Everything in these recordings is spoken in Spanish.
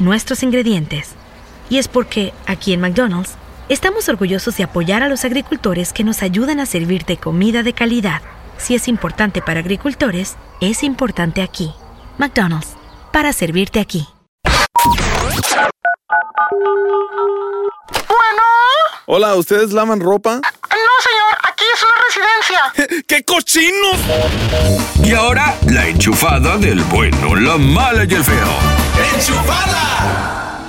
nuestros ingredientes. Y es porque, aquí en McDonald's, estamos orgullosos de apoyar a los agricultores que nos ayudan a servirte comida de calidad. Si es importante para agricultores, es importante aquí. McDonald's, para servirte aquí. Bueno. Hola, ¿ustedes lavan ropa? No, señor, aquí es una residencia. ¡Qué cochinos! Y ahora, la enchufada del bueno, la mala y el feo.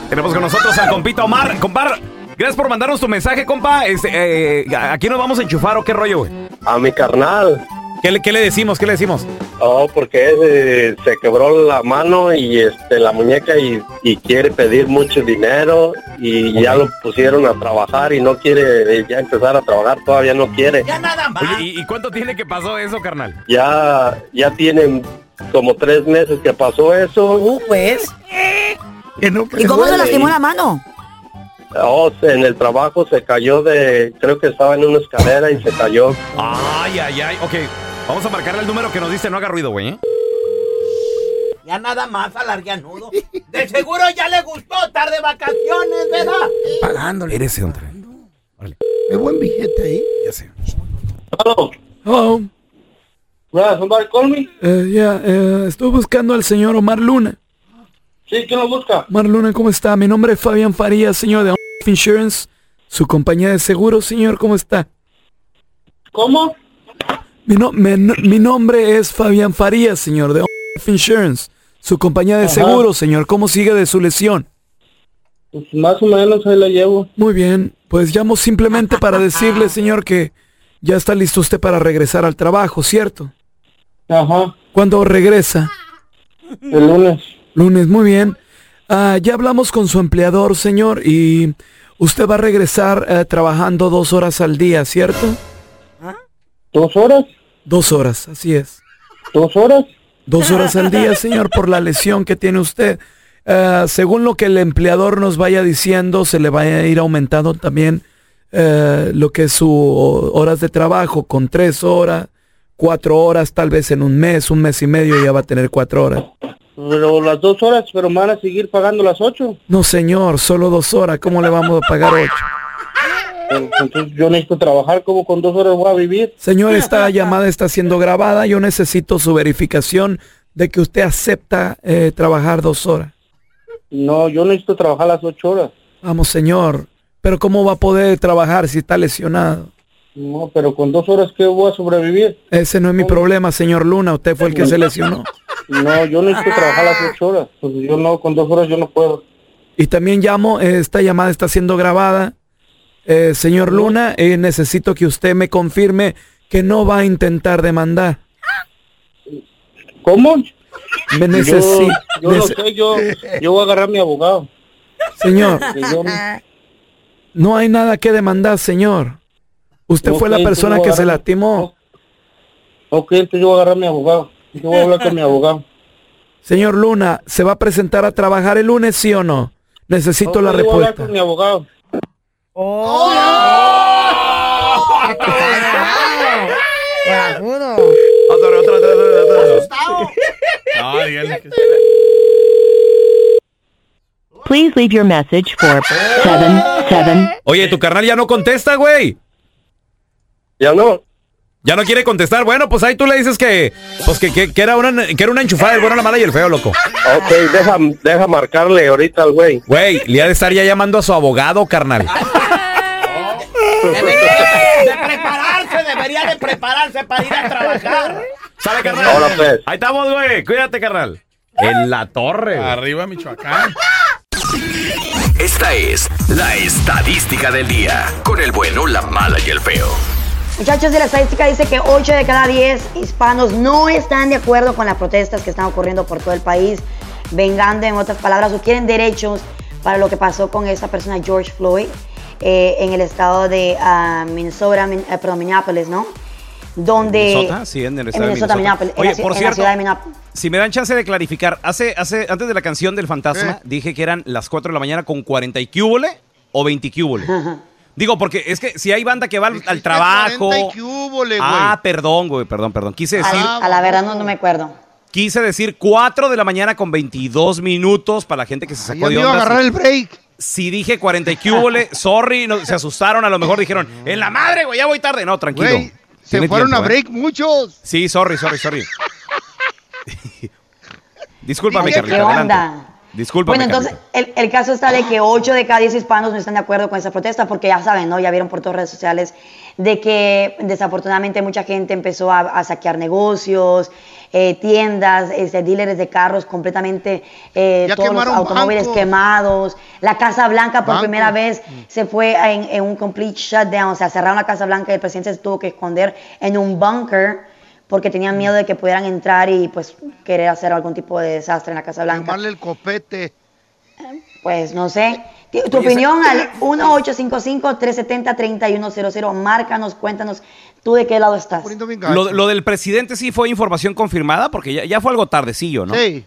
Tenemos con nosotros al compito Omar. Compar, gracias por mandarnos tu mensaje, compa. Este, eh, ¿Aquí nos vamos a enchufar o qué rollo, güey? A mi carnal. ¿Qué le, ¿Qué le decimos? ¿Qué le decimos? Oh, porque eh, se quebró la mano y este la muñeca y, y quiere pedir mucho dinero y ya lo pusieron a trabajar y no quiere eh, ya empezar a trabajar, todavía no quiere. Ya nada más. Oye, ¿y, y cuánto tiene que pasó eso, carnal? Ya, ya tienen como tres meses que pasó eso. Uh, pues. ¿Y ¿Y cómo se lastimó la mano? Oh, en el trabajo se cayó de, creo que estaba en una escalera y se cayó. Ay, ay, ay. Ok, vamos a marcarle el número que nos dice no haga ruido, güey. ¿eh? Ya nada más alarganudo. De seguro ya le gustó estar de vacaciones, ¿verdad? Pagándole. Eres ese hombre. Qué buen billete ahí. Ya sé. Hello. Hello. Yeah, somebody call me. Eh, ya, eh, estoy buscando al señor Omar Luna. Sí, ¿quién lo busca? Omar Luna, ¿cómo está? Mi nombre es Fabián Farías, señor de Insurance. Su compañía de seguros, señor, ¿cómo está? ¿Cómo? Mi, no- me- no- mi nombre es Fabián Farías, señor de Insurance. Su compañía de Ajá. seguros, señor, ¿cómo sigue de su lesión? Pues más o menos ahí la llevo. Muy bien, pues llamo simplemente para decirle, señor, que ya está listo usted para regresar al trabajo, ¿cierto? Ajá. ¿Cuándo regresa? El lunes. Lunes, muy bien. Ah, ya hablamos con su empleador, señor, y usted va a regresar eh, trabajando dos horas al día, ¿cierto? ¿Dos horas? Dos horas, así es. ¿Dos horas? Dos horas al día, señor, por la lesión que tiene usted. Ah, según lo que el empleador nos vaya diciendo, se le va a ir aumentando también eh, lo que es su horas de trabajo, con tres horas, cuatro horas, tal vez en un mes, un mes y medio ya va a tener cuatro horas. Pero las dos horas, pero van a seguir pagando las ocho. No, señor, solo dos horas, ¿cómo le vamos a pagar ocho? Entonces yo necesito trabajar, como con dos horas voy a vivir? Señor, esta llamada está siendo grabada. Yo necesito su verificación de que usted acepta eh, trabajar dos horas. No, yo necesito trabajar las ocho horas. Vamos, señor. Pero ¿cómo va a poder trabajar si está lesionado? No, pero con dos horas, ¿qué voy a sobrevivir? Ese no es mi problema, señor Luna. Usted fue el que se lesionó. No, yo necesito trabajar las ocho horas. Pues yo no, con dos horas yo no puedo. Y también llamo, eh, esta llamada está siendo grabada. Eh, señor Luna, eh, necesito que usted me confirme que no va a intentar demandar. ¿Cómo? Me necesito. Yo, yo no sé, yo, yo voy a agarrar a mi abogado. Señor, no hay nada que demandar, señor. Usted fue la persona que se lastimó. Ok, entonces yo voy a agarrar a mi abogado. Yo voy a hablar con mi abogado. Señor Luna, ¿se va a presentar a trabajar el lunes, sí o no? Necesito la Yo voy a hablar respuesta. con mi abogado. Otra, otra, otra, otra, otra. No, dígale que- Please leave your message for 77. Oye, tu carnal ya no contesta, güey. Ya no. Ya no quiere contestar. Bueno, pues ahí tú le dices que, pues que, que, que era una, que era una enchufada, el bueno, la mala y el feo, loco. Ok, deja, deja marcarle ahorita al güey. Güey, le ha de estar ya llamando a su abogado, carnal. Debería de prepararse, debería de prepararse para ir a trabajar. Sale, carnal. Ahora pues. Ahí estamos, güey. Cuídate, carnal. En la torre. güey. Arriba, Michoacán. Esta es la estadística del día. Con el bueno, la mala y el feo. Muchachos, de la estadística dice que 8 de cada 10 hispanos no están de acuerdo con las protestas que están ocurriendo por todo el país, vengando, en otras palabras, o quieren derechos para lo que pasó con esta persona, George Floyd, eh, en el estado de ah, Minnesota, Min- eh, perdón, Minneapolis, ¿no? Donde... Minnesota, sí, en el estado de Minnesota, Minnesota. Minneapolis, en Oye, la por en la cierto, ciudad de Minneapolis. si me dan chance de clarificar, hace, hace, antes de la canción del fantasma, dije que eran las 4 de la mañana con 40 y cúbole o 20 cúbole. Digo, porque es que si hay banda que va al, al trabajo. 40 y qué húbole, güey. Ah, perdón, güey, perdón, perdón. Quise decir, A la verdad no, no me acuerdo. quise decir 4 de la mañana con 22 minutos para la gente que se sacó me de iba a onda. agarrar el break. Si dije 40 y cúbole, sorry, no, se asustaron, a lo mejor dijeron, en la madre, güey, ya voy tarde. No, tranquilo. Güey, se fueron tiempo, a ¿eh? break muchos. Sí, sorry, sorry, sorry. Discúlpame, Carlita, ¿qué adelante. onda? Discúlpame, Bueno, entonces el, el caso está de que 8 de cada 10 hispanos no están de acuerdo con esa protesta porque ya saben, ¿no? Ya vieron por todas redes sociales de que desafortunadamente mucha gente empezó a, a saquear negocios, eh, tiendas, este, dealers de carros completamente, eh, todos los quemaron automóviles bancos. quemados. La Casa Blanca por primera vez se fue en, en un complete shutdown, o sea, cerraron la Casa Blanca y el presidente se tuvo que esconder en un bunker porque tenían miedo de que pudieran entrar y pues querer hacer algún tipo de desastre en la Casa Blanca. Quemarle el copete. Pues no sé. Tu opinión al 1-855-370-3100. Márcanos, cuéntanos tú de qué lado estás. Lo, lo del presidente sí fue información confirmada porque ya, ya fue algo tardecillo, ¿no? Sí.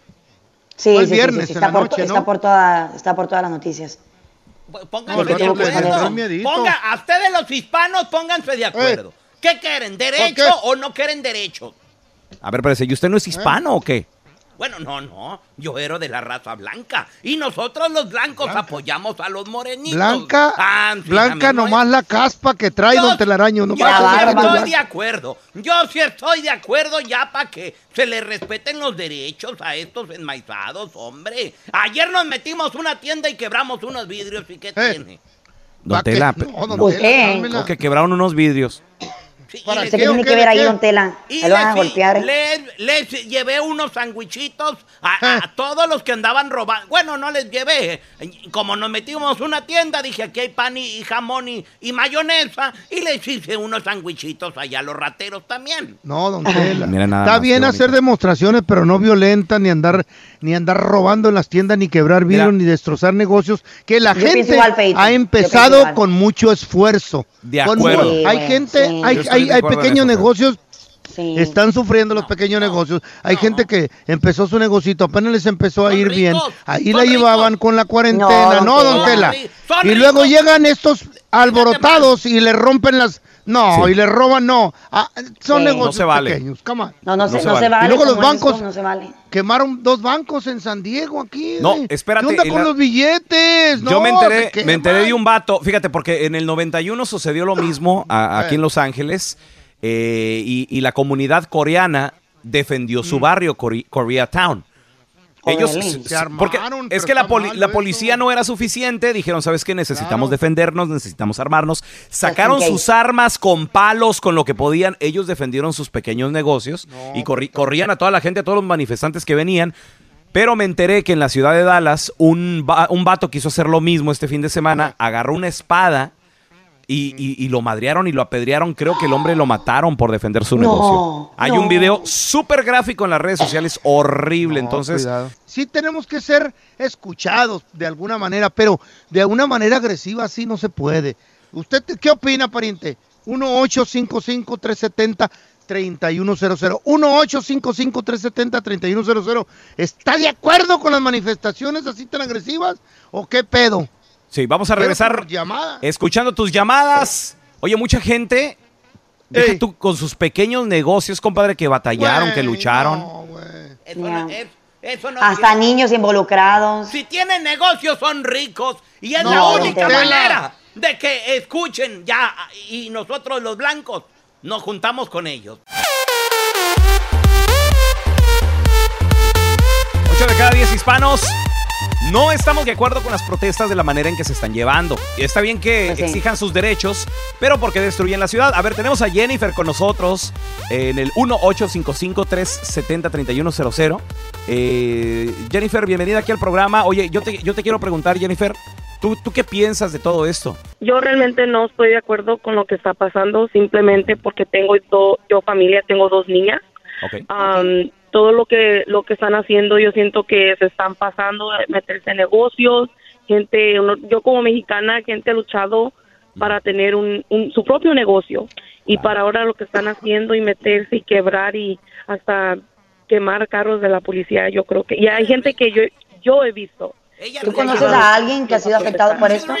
Sí, el sí, sí, viernes en está, la por, noche, está, ¿no? por toda, está por todas las noticias. Pónganse No, de acuerdo. Ponga, a ustedes los hispanos, pónganse de acuerdo. ¿Qué quieren? ¿Derecho o no quieren derecho? A ver, espérese, ¿y usted no es hispano o qué? Bueno, no, no. Yo era de la raza blanca. Y nosotros los blancos apoyamos a los morenitos. Blanca, Ah, Blanca nomás la caspa que trae Yo- Don Telaraño. Yo Nomás Ya, sí estoy de acuerdo. Yo sí estoy de acuerdo ya para que se les respeten los derechos a estos enmaizados, hombre. Ayer nos metimos una tienda y quebramos unos vidrios. ¿Y qué tiene? Don. Tela, No, don creo que quebraron unos vidrios. Sí, ¿Para y ¿Usted les- qué tiene que ver ahí, don Tela? y van a golpear. Les, les llevé unos sandwichitos a, Eh. a todos los que andaban robando. Bueno, no les llevé. Como nos metimos una tienda, dije aquí hay pan y, y jamón y, y mayonesa. Y les hice unos sandwichitos allá a los rateros también. No, don Tela. Mira nada Está bien hacer demostraciones, pero no violenta, ni andar, ni andar robando en las tiendas, ni quebrar vidrio, ni destrozar negocios. Que la Yo gente igual, ha empezado con mucho esfuerzo. De acuerdo. Sí, hay gente, sí. hay, hay, hay pequeños eso, negocios Sí. Están sufriendo los pequeños negocios. Hay gente que empezó su negocito, apenas les empezó a Son ir ricos, bien. Ahí la llevaban con la cuarentena. No, No, don don Tela. Y luego llegan estos alborotados y le rompen las... No, Sí. y le roban, no. Ah, son Sí. negocios No se vale. pequeños. Come on. No, no, No se, se no vale. se vale. Y luego los bancos- tú, No se vale. Quemaron dos bancos en San Diego aquí. No, espérate, ¿Qué onda con la- los billetes? Yo No, me enteré, me enteré de un vato, fíjate, porque en el 91 sucedió lo mismo a- aquí en Los Ángeles eh, y, y la comunidad coreana defendió su barrio, Core- Koreatown. Ellos, Se s- porque armaron, es que la, poli- la policía no era suficiente, dijeron, ¿sabes qué? Necesitamos Claro. defendernos, necesitamos armarnos. Sacaron sus armas con palos, con lo que podían. Ellos defendieron sus pequeños negocios y corri- corrían a toda la gente, a todos los manifestantes que venían. Pero me enteré que en la ciudad de Dallas un, va- un vato quiso hacer lo mismo este fin de semana, agarró una espada y, y- y lo madrearon y lo apedrearon. Creo que el hombre lo mataron por defender su No, negocio. Hay un video súper gráfico en las redes sociales, horrible. No, Entonces, cuidado. sí tenemos que ser escuchados de alguna manera, pero de una manera agresiva así no se puede. ¿Usted te- qué opina, pariente? 3100 1-855-370-3100. ¿Está de acuerdo con las manifestaciones así tan agresivas? ¿O qué pedo? Sí, vamos a regresar escuchando tus llamadas. Oye, mucha gente, deja tú con sus pequeños negocios, compadre, que batallaron, que lucharon. Eso no, es- eso no Hasta niños involucrados. Si tienen negocios son ricos y es No, la única manera de que escuchen ya y nosotros los blancos nos juntamos con ellos. Ocho de cada 10 hispanos no estamos de acuerdo con las protestas de la manera en que se están llevando. Y está bien que Pues sí. exijan sus derechos, pero porque destruyen la ciudad. A ver, tenemos a Jennifer con nosotros en el 1-855-370-3100. Eh, Jennifer, bienvenida aquí al programa. Oye, yo te, yo te quiero preguntar, Jennifer, ¿tú, ¿tú qué piensas de todo esto? Yo realmente no estoy de acuerdo con lo que está pasando, simplemente porque tengo do- yo familia, tengo dos niñas. Ok. Am, todo lo que lo que están haciendo, yo siento que se están pasando, meterse en negocios, gente, uno- yo como mexicana, gente ha luchado para tener un, un- su propio negocio y para ahora lo que están haciendo y meterse y quebrar y hasta quemar carros de la policía, yo creo que y hay gente que yo yo he visto. ¿Tú conoces a alguien que ha sido afectado por esto?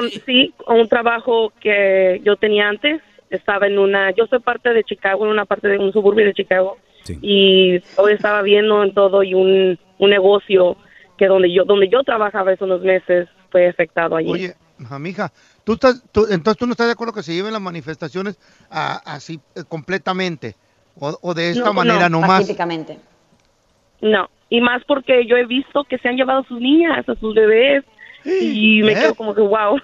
Um, sí, un trabajo que yo tenía antes. Estaba en una, yo soy parte de Chicago, en una parte de un suburbio de Chicago. Y hoy estaba viendo en todo y un, un negocio que donde yo donde yo trabajaba hace unos meses fue afectado allí. Oye, mija, ¿tú estás, tú- entonces tú no estás de acuerdo que se lleven las manifestaciones a- así eh, completamente o, o de esta No, manera no, nomás. Pacíficamente. No, y más porque yo he visto que se han llevado a sus niñas, a sus bebés, y me ¿Eh? quedo como que wow.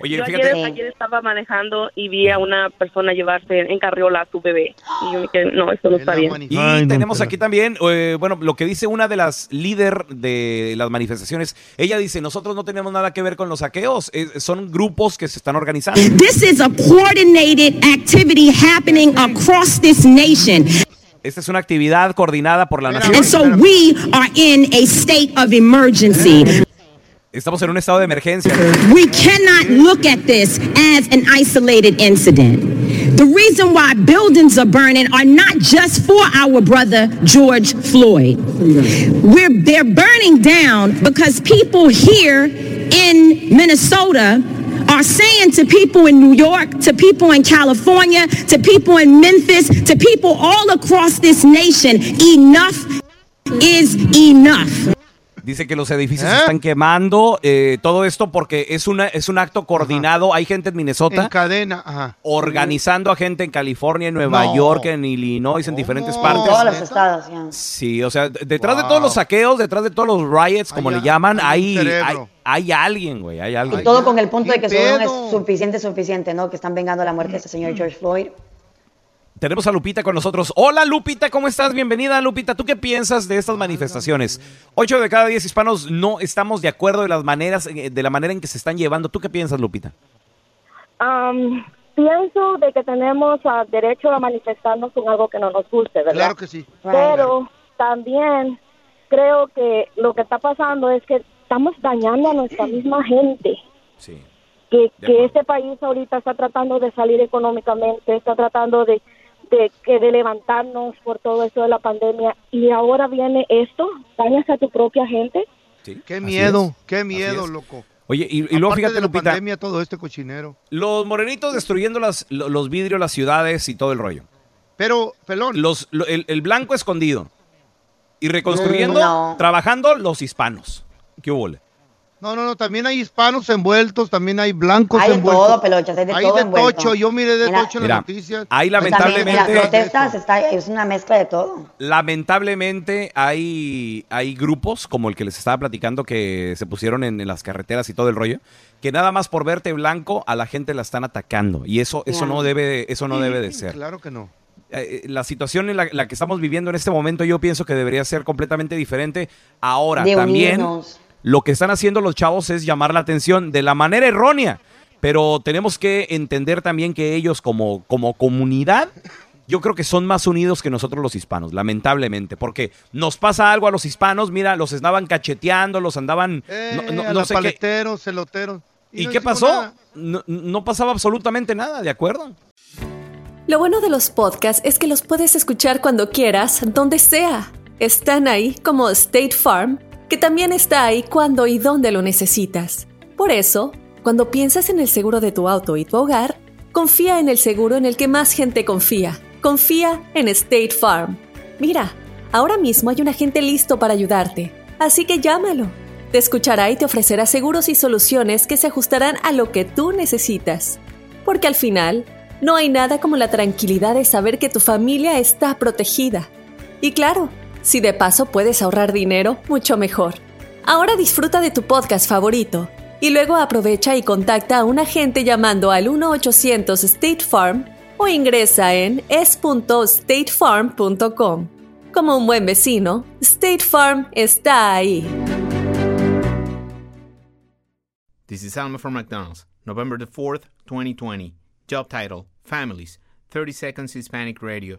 Oye, yo fíjate- ayer, ayer estaba manejando y vi a una persona llevarse en carriola a su bebé. Y yo me quedé, no, esto no está bien. Y tenemos aquí también, eh, bueno, lo que dice una de las líder de las manifestaciones. Ella dice, nosotros no tenemos nada que ver con los saqueos, eh, son grupos que se están organizando. This is a coordinated activity happening across this nation. Esta es una actividad coordinada por la nación. And so we are in a state of emergency. Estamos en un estado de emergencia. We cannot look at this as an isolated incident. The reason why buildings are burning are not just for our brother George Floyd. We're, they're burning down because people here in Minnesota are saying to people in New York, to people in California, to people in Memphis, to people all across this nation, enough is enough. Dice que los edificios se están quemando, eh, todo esto porque es, una, es un acto coordinado. Hay gente en Minnesota En cadena, ajá. organizando a gente en California, en Nueva No. York, en Illinois, en diferentes partes. Todos los estados, ya. Sí, o sea, detrás de todos los saqueos, detrás de todos los riots, como le llaman, hay, hay, hay alguien, güey, hay alguien. Y todo con el punto de que ¿Qué solo no pedo? es suficiente, suficiente, ¿no? Que están vengando la muerte de este señor George Floyd. Tenemos a Lupita con nosotros. Hola Lupita, ¿cómo estás? Bienvenida Lupita. ¿Tú qué piensas de estas manifestaciones? Ocho de cada diez hispanos no estamos de acuerdo de las maneras, eh, de la manera en que se están llevando. ¿Tú qué piensas, Lupita? Am, pienso de que tenemos ah, derecho a manifestarnos con algo que no nos guste, ¿verdad? Claro que sí. Pero también creo que lo que está pasando es que estamos dañando a nuestra misma gente. Sí. Que, que este país ahorita está tratando de salir económicamente, está tratando de, de, que de levantarnos por todo esto de la pandemia y ahora viene esto, dañas a tu propia gente. Qué miedo, es. qué miedo, loco. Oye, y, y luego fíjate, de la Lupita, pandemia, todo este cochinero. los morenitos destruyendo las, lo- los vidrios, las ciudades y todo el rollo. Pero, pelón. Los, lo- el, el blanco escondido. Y reconstruyendo, no. trabajando los hispanos. ¿Qué hubo? No, no, no, también hay hispanos envueltos, también hay blancos Hay de envueltos. todo, pelochas, hay de todo de envuelto. tocho, yo miré de Mira. tocho en Mira, las noticias. hay Pues también lamentablemente... las protestas está, es una mezcla de todo. Lamentablemente hay, hay grupos como el que les estaba platicando que se pusieron en, en las carreteras y todo el rollo, que nada más por verte blanco a la gente la están atacando y eso eso no debe eso no debe de ser. Claro que no. Eh, la situación en la, la que estamos viviendo en este momento yo pienso que debería ser completamente diferente. Ahora De también unirnos. Lo que están haciendo los chavos es llamar la atención de la manera errónea, pero tenemos que entender también que ellos como, como comunidad, yo creo que son más unidos que nosotros los hispanos, lamentablemente, porque nos pasa algo a los hispanos, mira, los andaban cacheteando, los andaban, no, no- Eh, a no qué. paleteros, celoteros. ¿Y no qué pasó? No, no pasaba absolutamente nada, ¿de acuerdo? Lo bueno de los podcasts es que los puedes escuchar cuando quieras, donde sea. Están ahí como State Farm, que también está ahí cuando y donde lo necesitas. Por eso, cuando piensas en el seguro de tu auto y tu hogar, confía en el seguro en el que más gente confía. Confía en State Farm. Mira, ahora mismo hay un agente listo para ayudarte, así que llámalo. Te escuchará y te ofrecerá seguros y soluciones que se ajustarán a lo que tú necesitas. Porque al final, no hay nada como la tranquilidad de saber que tu familia está protegida. Y claro, si de paso puedes ahorrar dinero, mucho mejor. Ahora disfruta de tu podcast favorito y luego aprovecha y contacta a un agente llamando al 1-800 State Farm o ingresa en es.statefarm.com. Como un buen vecino, State Farm está ahí. This is Alma from McDonald's, November the 4th, 2020. Job title Families, 30 Seconds Hispanic Radio.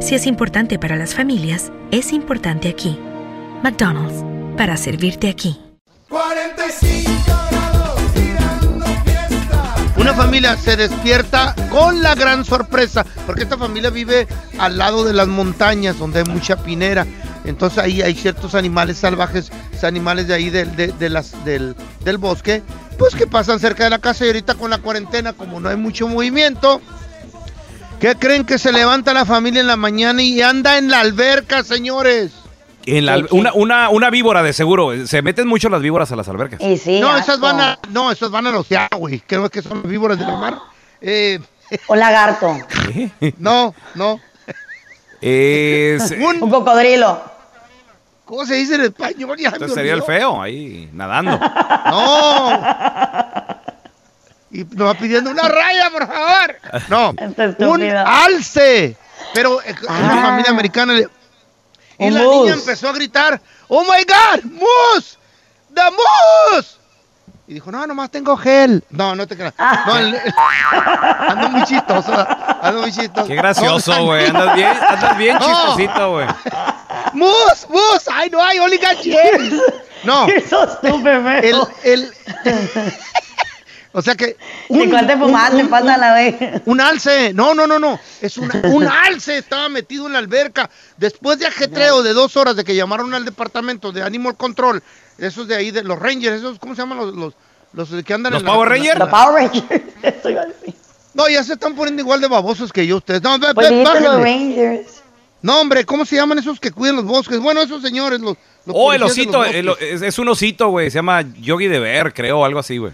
Si es importante para las familias, es importante aquí. McDonald's, para servirte aquí. 45 grados tirando fiesta. Una familia se despierta con la gran sorpresa, porque esta familia vive al lado de las montañas, donde hay mucha pinera. Entonces ahí hay ciertos animales salvajes, animales de ahí del, del bosque, pues que pasan cerca de la casa y ahorita con la cuarentena, como no hay mucho movimiento, ¿qué creen que se levanta la familia en la mañana y anda en la alberca, señores? En la una, una, una víbora de seguro. Se meten mucho las víboras a las albercas. no, esas van a, no, esas van al océano, güey. Creo que son víboras de la mar. Eh, Un lagarto. no, no. Es- Un cocodrilo. ¿Cómo se dice en español? Ya Entonces sería el feo ahí nadando. No. Y nos va pidiendo una raya, por favor. No, un alce. Pero eh, una familia americana. le- Y la niña empezó a gritar, ¡Oh my God! ¡Moose! ¡The moose! Y dijo, no, nomás tengo gel. No, no te creas. No, el- ando muy chistoso. Ando muy chistoso. Qué gracioso, güey. Andas bien, andas bien No. chistosito, güey. ¡Moose! ¡Moose! ¡Ay, no hay! ¡Only got gel! No. El, el, o sea que. ¿De cuál te fumaste? Pasa la vez. Un alce. No, no, no, no. Es una- un alce. Estaba metido en la alberca. Después de ajetreo de dos horas de que llamaron al departamento de Animal Control, esos de ahí, de los Rangers, esos, ¿cómo se llaman los, los, los que andan ¿Los en la- Power la- Rangers? Los Power Rangers. No, ya se están poniendo igual de babosos que yo ustedes. No, ve- Pues ve- los. Rangers. No, hombre, ¿cómo se llaman esos que cuidan los bosques? Bueno, esos señores, los. los Oh, el osito. los el- es, es un osito, güey. Se llama Yogi de Bear, creo, algo así, güey.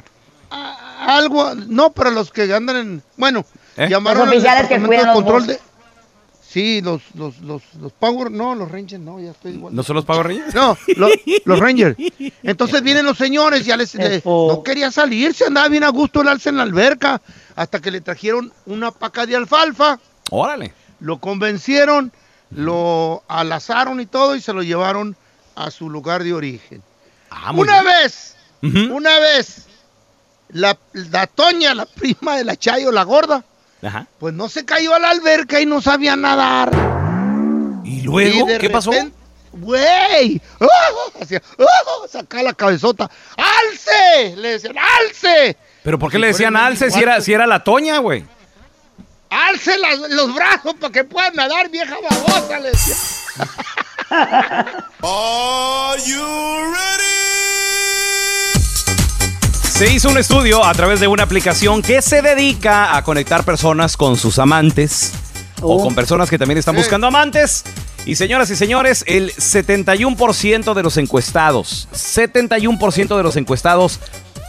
Algo, no, para los que andan en. Bueno, ¿Eh? llamaron Los al oficiales que cuidan los control de. Sí, los, los, los, los Power, no, los Rangers, no, ya estoy igual. ¿No son los Power Rangers? No, lo- los Rangers. Entonces vienen los señores, ya les, le- no quería salirse, andaba bien a gusto el alce en la alberca, hasta que le trajeron una paca de alfalfa, Órale. lo convencieron, lo alazaron y todo, y se lo llevaron a su lugar de origen. Ah, una bien. vez, una vez, la, la Toña, la prima de la Chayo, la gorda, Ajá. pues no se cayó a la alberca y no sabía nadar. ¿Y luego? de ¿Qué pasó? Güey, ¡ah! hacía, ¡ah! sacaba la cabezota. ¡Alce! Le decían, ¡alce! ¿Pero por qué Si le decían alce si era, si era la Toña, güey? ¡Alce las- los brazos para que puedan nadar, vieja babosa! Le decía. Se hizo un estudio a través de una aplicación que se dedica a conectar personas con sus amantes o Oh. con personas que también están buscando amantes. Y señoras y señores, el 71% de los encuestados, 71% de los encuestados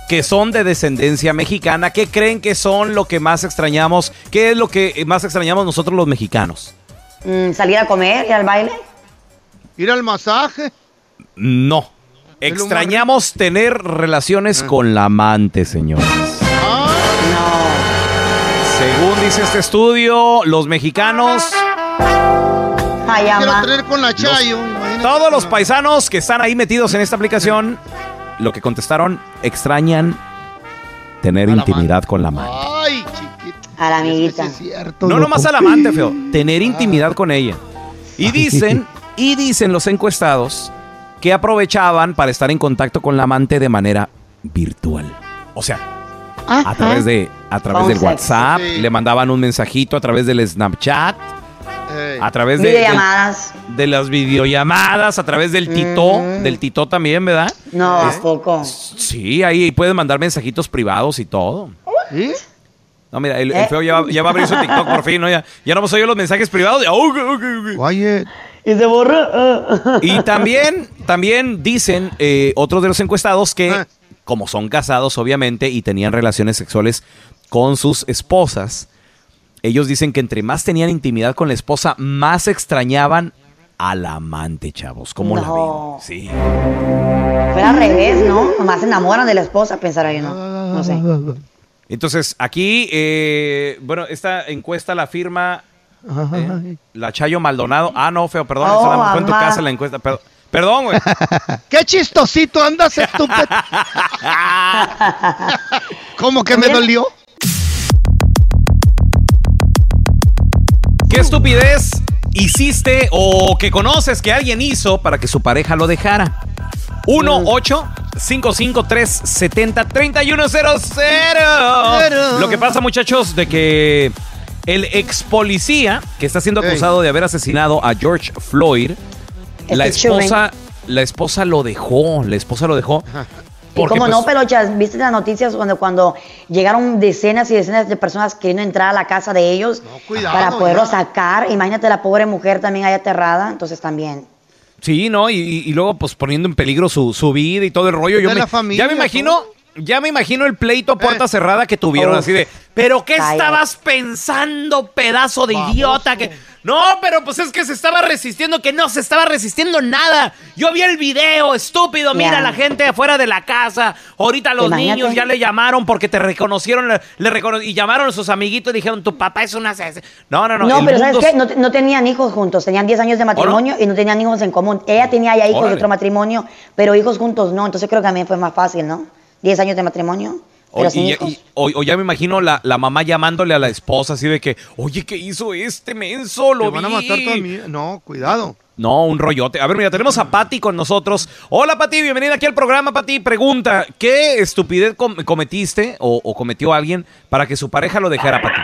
que son de descendencia mexicana, ¿qué creen que son lo que más extrañamos? ¿Qué es lo que más extrañamos nosotros los mexicanos? Mm, salir a comer, ir al baile. Ir al masaje. No. Es Extrañamos tener relaciones Ah. con la amante, señores. Según dice este estudio, los mexicanos, Ay, Quiero ama. tener con la Chayo. todos los paisanos que están ahí metidos en esta aplicación, lo que contestaron, extrañan tener intimidad con la amante. Ay, chiquito. A la amiguita. No nomás al amante, feo, tener intimidad con ella. Y dicen, y dicen los encuestados que aprovechaban para estar en contacto con la amante de manera virtual. O sea, a través de a través del WhatsApp, le mandaban un mensajito a través del Snapchat, a través de, Videollamadas. de, de las videollamadas, a través del Tito, del Tito también, ¿verdad? No, ¿a Es- poco? Sí, ahí pueden mandar mensajitos privados y todo. ¿Sí? No, mira, el, el Eh. feo ya, va- ya va a abrir su TikTok por fin, ¿no? Ya, ya no hemos oído los mensajes privados. Ya, ok, ok, ok. Oye. Y se borró. Y también, también dicen eh, otros de los encuestados que, Ah. como son casados, obviamente, y tenían relaciones sexuales con sus esposas, ellos dicen que entre más tenían intimidad con la esposa, más extrañaban al amante, chavos. ¿Cómo la ven? No. Sí. Fue al revés, ¿no? Nomás se enamoran de la esposa, pensará yo, ¿no? No sé. Entonces, aquí, eh, bueno, esta encuesta la firma eh, la Chayo Maldonado. Ah, no, feo, perdón, Oh, más fue en tu casa la encuesta. Perdón, perdón güey. Qué chistosito andas, estúpido. ¿Cómo que me dolió? ¿Qué estupidez hiciste o que conoces que alguien hizo para que su pareja lo dejara? 1 8 553 70 3100 Lo que pasa, muchachos, de que el ex policía que está siendo acusado de haber asesinado a George Floyd, la Este esposa, la esposa lo dejó, la esposa lo dejó. Y Porque, como pues, no, Pelochas, viste las noticias cuando, cuando llegaron decenas y decenas de personas queriendo entrar a la casa de ellos cuidado, para poderlo ya. sacar. Imagínate la pobre mujer también ahí aterrada, entonces también. Sí, ¿no? Y, luego, pues, poniendo en peligro su, su vida y todo el rollo. Yo me, la familia, ya me imagino, ya me imagino el pleito a puerta cerrada que tuvieron, así de, ¿pero qué estabas pensando, pedazo de idiota? Que... No, pero pues es que se estaba resistiendo, que no se estaba resistiendo nada. Yo vi el video, estúpido, mira Ya. la gente afuera de la casa. Ahorita los Imagínate. niños ya le llamaron porque te reconocieron, le, le recono- y llamaron a sus amiguitos y dijeron, tu papá es una... asesina". No, no, no. No, pero mundo ¿sabes qué? No, no tenían hijos juntos, tenían 10 años de matrimonio y no tenían hijos en común. Ella tenía ya hijos Órale. de otro matrimonio, pero hijos juntos no. Entonces creo que también fue más fácil, ¿no? 10 años de matrimonio, pero O, sin y- hijos. y- o- o ya me imagino la, la mamá llamándole a la esposa así de que, oye, ¿qué hizo este menso? Lo Te van a vi". matar también. No, cuidado. No, un rollote. A ver, mira, tenemos a Patti con nosotros. Hola, Patti, bienvenida aquí al programa, Patti. Pregunta, ¿qué estupidez com- cometiste o, o cometió alguien para que su pareja lo dejara, Patti?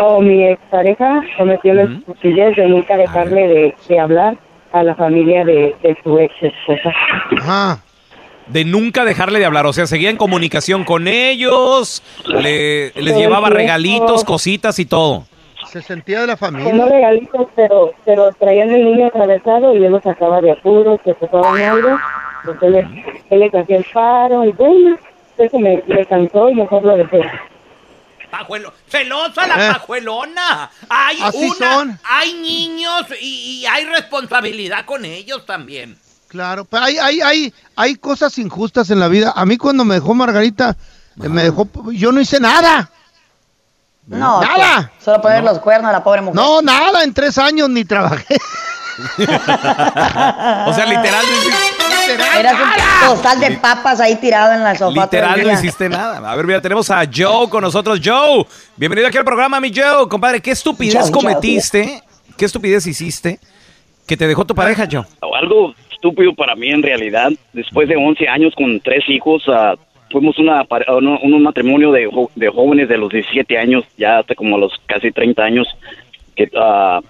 O mi expareja cometió la estupidez de nunca dejarle de, de hablar a la familia de, de su ex esposa. De nunca dejarle de hablar, o sea, seguía en comunicación con ellos, le- les llevaba regalitos, cositas y todo. Se sentía de la Que no familia. regalitos, pero, pero traían el niño atravesado y él lo sacaba de apuros, que ocupaban algo. Entonces él les hacía el paro y bueno, eso me, me cansó y mejor lo dejé. Pajuelo, celosa la Eh. pajuelona. Hay Así una, son. hay niños y, y hay responsabilidad con ellos también. Claro, pero hay, hay, hay, hay cosas injustas en la vida. A mí cuando me dejó Margarita, eh, me dejó, yo no hice nada. No, nada. pues, solo poner los cuernos a la pobre mujer. No, nada, en tres años ni trabajé. O sea, literal, Eras un costal de papas ahí tirado en la sofá. Literal no hiciste nada. A ver, mira, tenemos a Joe con nosotros. Joe, bienvenido aquí al programa, mi Joe. Compadre, ¿qué estupidez Joe, Joe. cometiste? ¿Qué estupidez hiciste que te dejó tu pareja, Joe? O algo estúpido para mí en realidad. Después de 11 años con tres hijos, ah, fuimos una, ah, un matrimonio de, jo- de jóvenes de los 17 años, ya hasta como los casi 30 años, que, ah,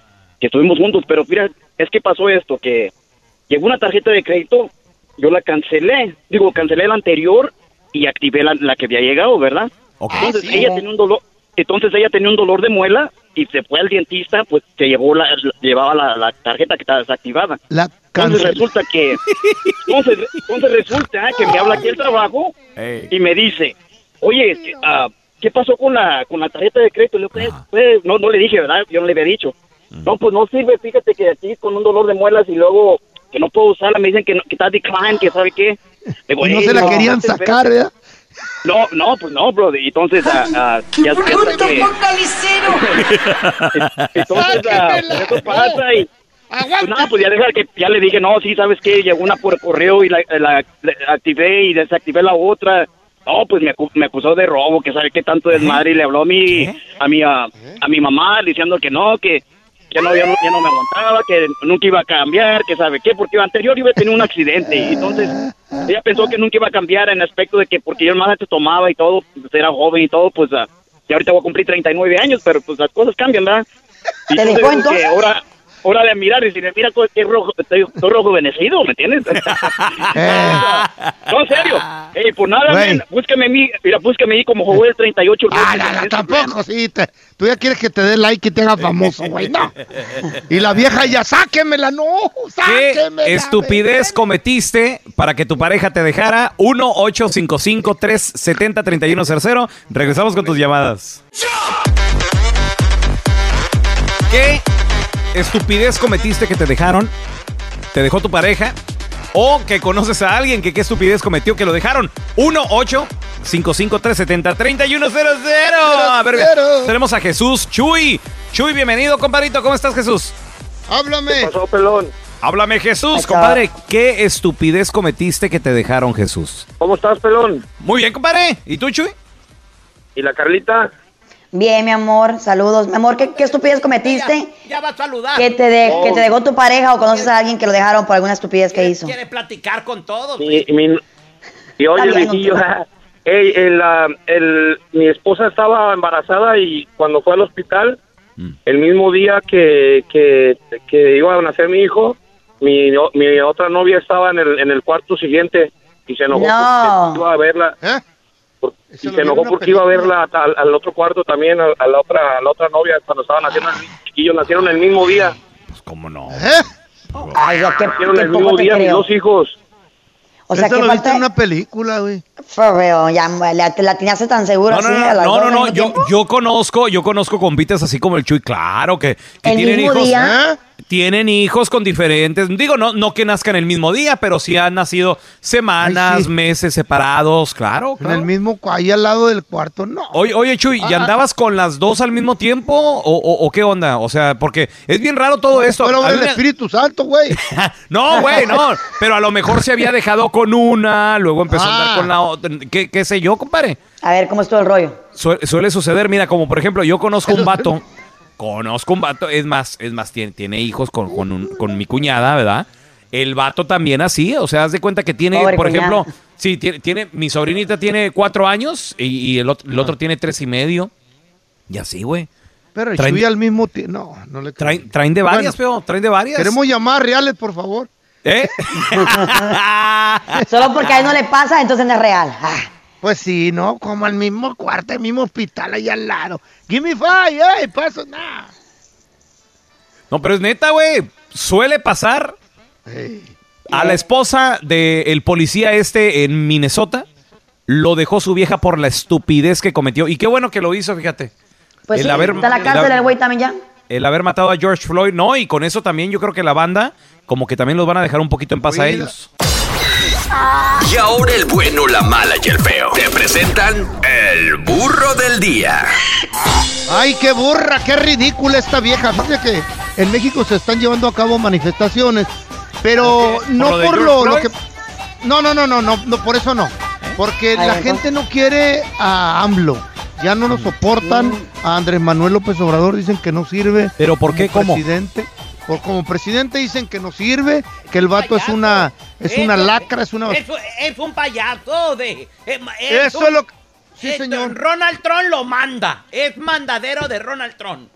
que estuvimos juntos. Pero mira, es que pasó esto, que llegó una tarjeta de crédito, yo la cancelé, digo, cancelé la anterior y activé la, la que había llegado, ¿verdad? Entonces sí. ella tenía un dolor, entonces ella tenía un dolor de muela y se fue al dentista, pues se llevó la, llevaba la, la tarjeta que estaba desactivada. La Entonces resulta que, entonces, entonces resulta que me habla aquí el trabajo y me dice, oye, ah, ¿qué pasó con la con la tarjeta de crédito? Le digo, "Pues, pues, no, no le dije, ¿verdad? Yo no le había dicho. No, pues no sirve, fíjate que aquí con un dolor de muelas y luego que no puedo usarla, me dicen que, no, que está decline, que sabe qué. Digo, no "Ey, se la querían espérate, sacar, espérate". ¿verdad? No, no, pues no, bro. Y entonces, ah, ah, ya, ya que... Entonces, ah, eso pasa y... Pues nada, pues ya deja que ya le dije, no, sí, ¿sabes qué? Llegó una por correo y la, la- la activé y desactivé la otra. No, pues me, acu- me acusó de robo, que sabe qué tanto desmadre y le habló a mi, a mi, a, a mi mamá diciendo que no, que ya no, ya no, ya no me aguantaba, que nunca iba a cambiar, que sabe qué, porque anterior iba a tener un accidente y entonces ella pensó que nunca iba a cambiar en el aspecto de que porque yo más antes tomaba y todo, pues era joven y todo, pues ah, y ahorita voy a cumplir 39 años, pero pues las cosas cambian, ¿verdad? Y ¿Te dejó que ahora, hora de mirar y decir, mira, qué rojo, estoy, estoy rejuvenecido, ¿me entiendes? no, en serio. Ey, por nada, man, búscame a mí, mira, búscame a mí como Joel 38. Ah, no, no, tampoco, sí. te- tú ya quieres que te dé like y te haga famoso, güey. No. Y la vieja ya, sáquemela, no. ¿Qué Sáquemela. estupidez cometiste para que tu pareja te dejara? 1-855-370-3100. Regresamos con tus llamadas. ¿Qué estupidez cometiste que te dejaron? ¿Te dejó tu pareja? ¿O que conoces a alguien que qué estupidez cometió que lo dejaron? 1-855-370-3100. A ver, tenemos a Jesús Chuy. Chuy, bienvenido, compadrito. ¿Cómo estás, Jesús? Háblame. ¿Qué pasó, pelón? Háblame, Jesús, Acá. compadre. ¿Qué estupidez cometiste que te dejaron, Jesús? ¿Cómo estás, pelón? Muy bien, compadre. ¿Y tú, Chuy? ¿Y la Carlita? Bien, mi amor, saludos. Mi amor, ¿qué, qué estupidez cometiste? Ya va a saludar. Que te, de- Oh. que te dejó tu pareja o conoces a alguien que lo dejaron por alguna estupidez que hizo. Quiere platicar con todos. Y, y mi- y oye, Está bien, viejillo, doctor. ey, el, el- mi esposa estaba embarazada y cuando fue al hospital, el mismo día que, que, que iba a nacer mi hijo, mi, otra novia estaba en el, en el cuarto siguiente y se enojó No. iba a verla. por- y se enojó porque iba a verla al, al otro cuarto también, a, a la otra a la otra novia cuando estaban haciendo el chiquillo, nacieron el mismo día. Pues cómo no. Ay, ya que, Nacieron el mismo día mis dos hijos. O sea, Eso que lo viste falta... en una película, güey. Real, ya, la, te la tenías tan seguro No, no, así no, a las no, no, Yo, yo conozco, yo conozco compitas así como el Chuy, claro, que, que ¿El tienen mismo hijos. día? ¿eh? Tienen hijos con diferentes, digo, no, no que nazcan el mismo día, pero sí han nacido semanas, Ay, sí. meses separados, claro, En claro. el mismo, ahí al lado del cuarto, no. Oye, oye, Chuy, ¿y Ah. andabas con las dos al mismo tiempo o, o- o qué onda? O sea, porque es bien raro todo esto. Del me- Espíritu Santo, güey. No, güey, no. Pero a lo mejor se había dejado con una, luego empezó a Ah. andar con la otra. ¿Qué, qué sé yo, compadre? A ver, ¿cómo estuvo el rollo? Sue- suele suceder, mira, como por ejemplo, yo conozco un vato, conozco un vato, es más, es más, tiene, tiene hijos con, con, un- con mi cuñada, ¿verdad? El vato también así, o sea, haz de cuenta que tiene, Pobre por cuñada. ejemplo, sí, tiene, tiene, mi sobrinita tiene cuatro años y, y el, otro, el otro tiene tres y medio. Y así, güey. Pero el Traen- Chuy al mismo tiempo. No, no le. Traen, traen de varias, Bueno, feo, traen de varias. Queremos llamar reales, por favor. ¿Eh? Solo porque a él no le pasa, entonces no es real. Ah. Pues sí, ¿no? Como al mismo cuarto, el mismo hospital ahí al lado. Give me five, eh, paso nada. No, pero es neta, güey. Suele pasar a la esposa del policía este en Minnesota. Lo dejó su vieja por la estupidez que cometió. Y qué bueno que lo hizo, fíjate. Pues El sí, haber- está la el cárcel el güey también ya. El haber matado a George Floyd, no, y con eso también yo creo que la banda, como que también los van a dejar un poquito en paz a ellos. Y ahora el bueno, la mala y el feo. Te presentan el burro del día. Ay, qué burra, qué ridícula esta vieja. Fíjate que en México se están llevando a cabo manifestaciones, pero no ¿Por lo de por George lo, lo que... No, no, no, no, no, no, por eso no. Porque la gente no quiere a AMLO. Ya no lo soportan. A Andrés Manuel López Obrador dicen que no sirve. ¿Pero por qué? como ¿Cómo? presidente. Por, como presidente dicen que no sirve, que el vato es una es una Eso- lacra, es una Eso es un payaso de. eh, Eso un- es lo que- sí, señor. Ronald Trump lo manda. Es mandadero de Ronald Trump.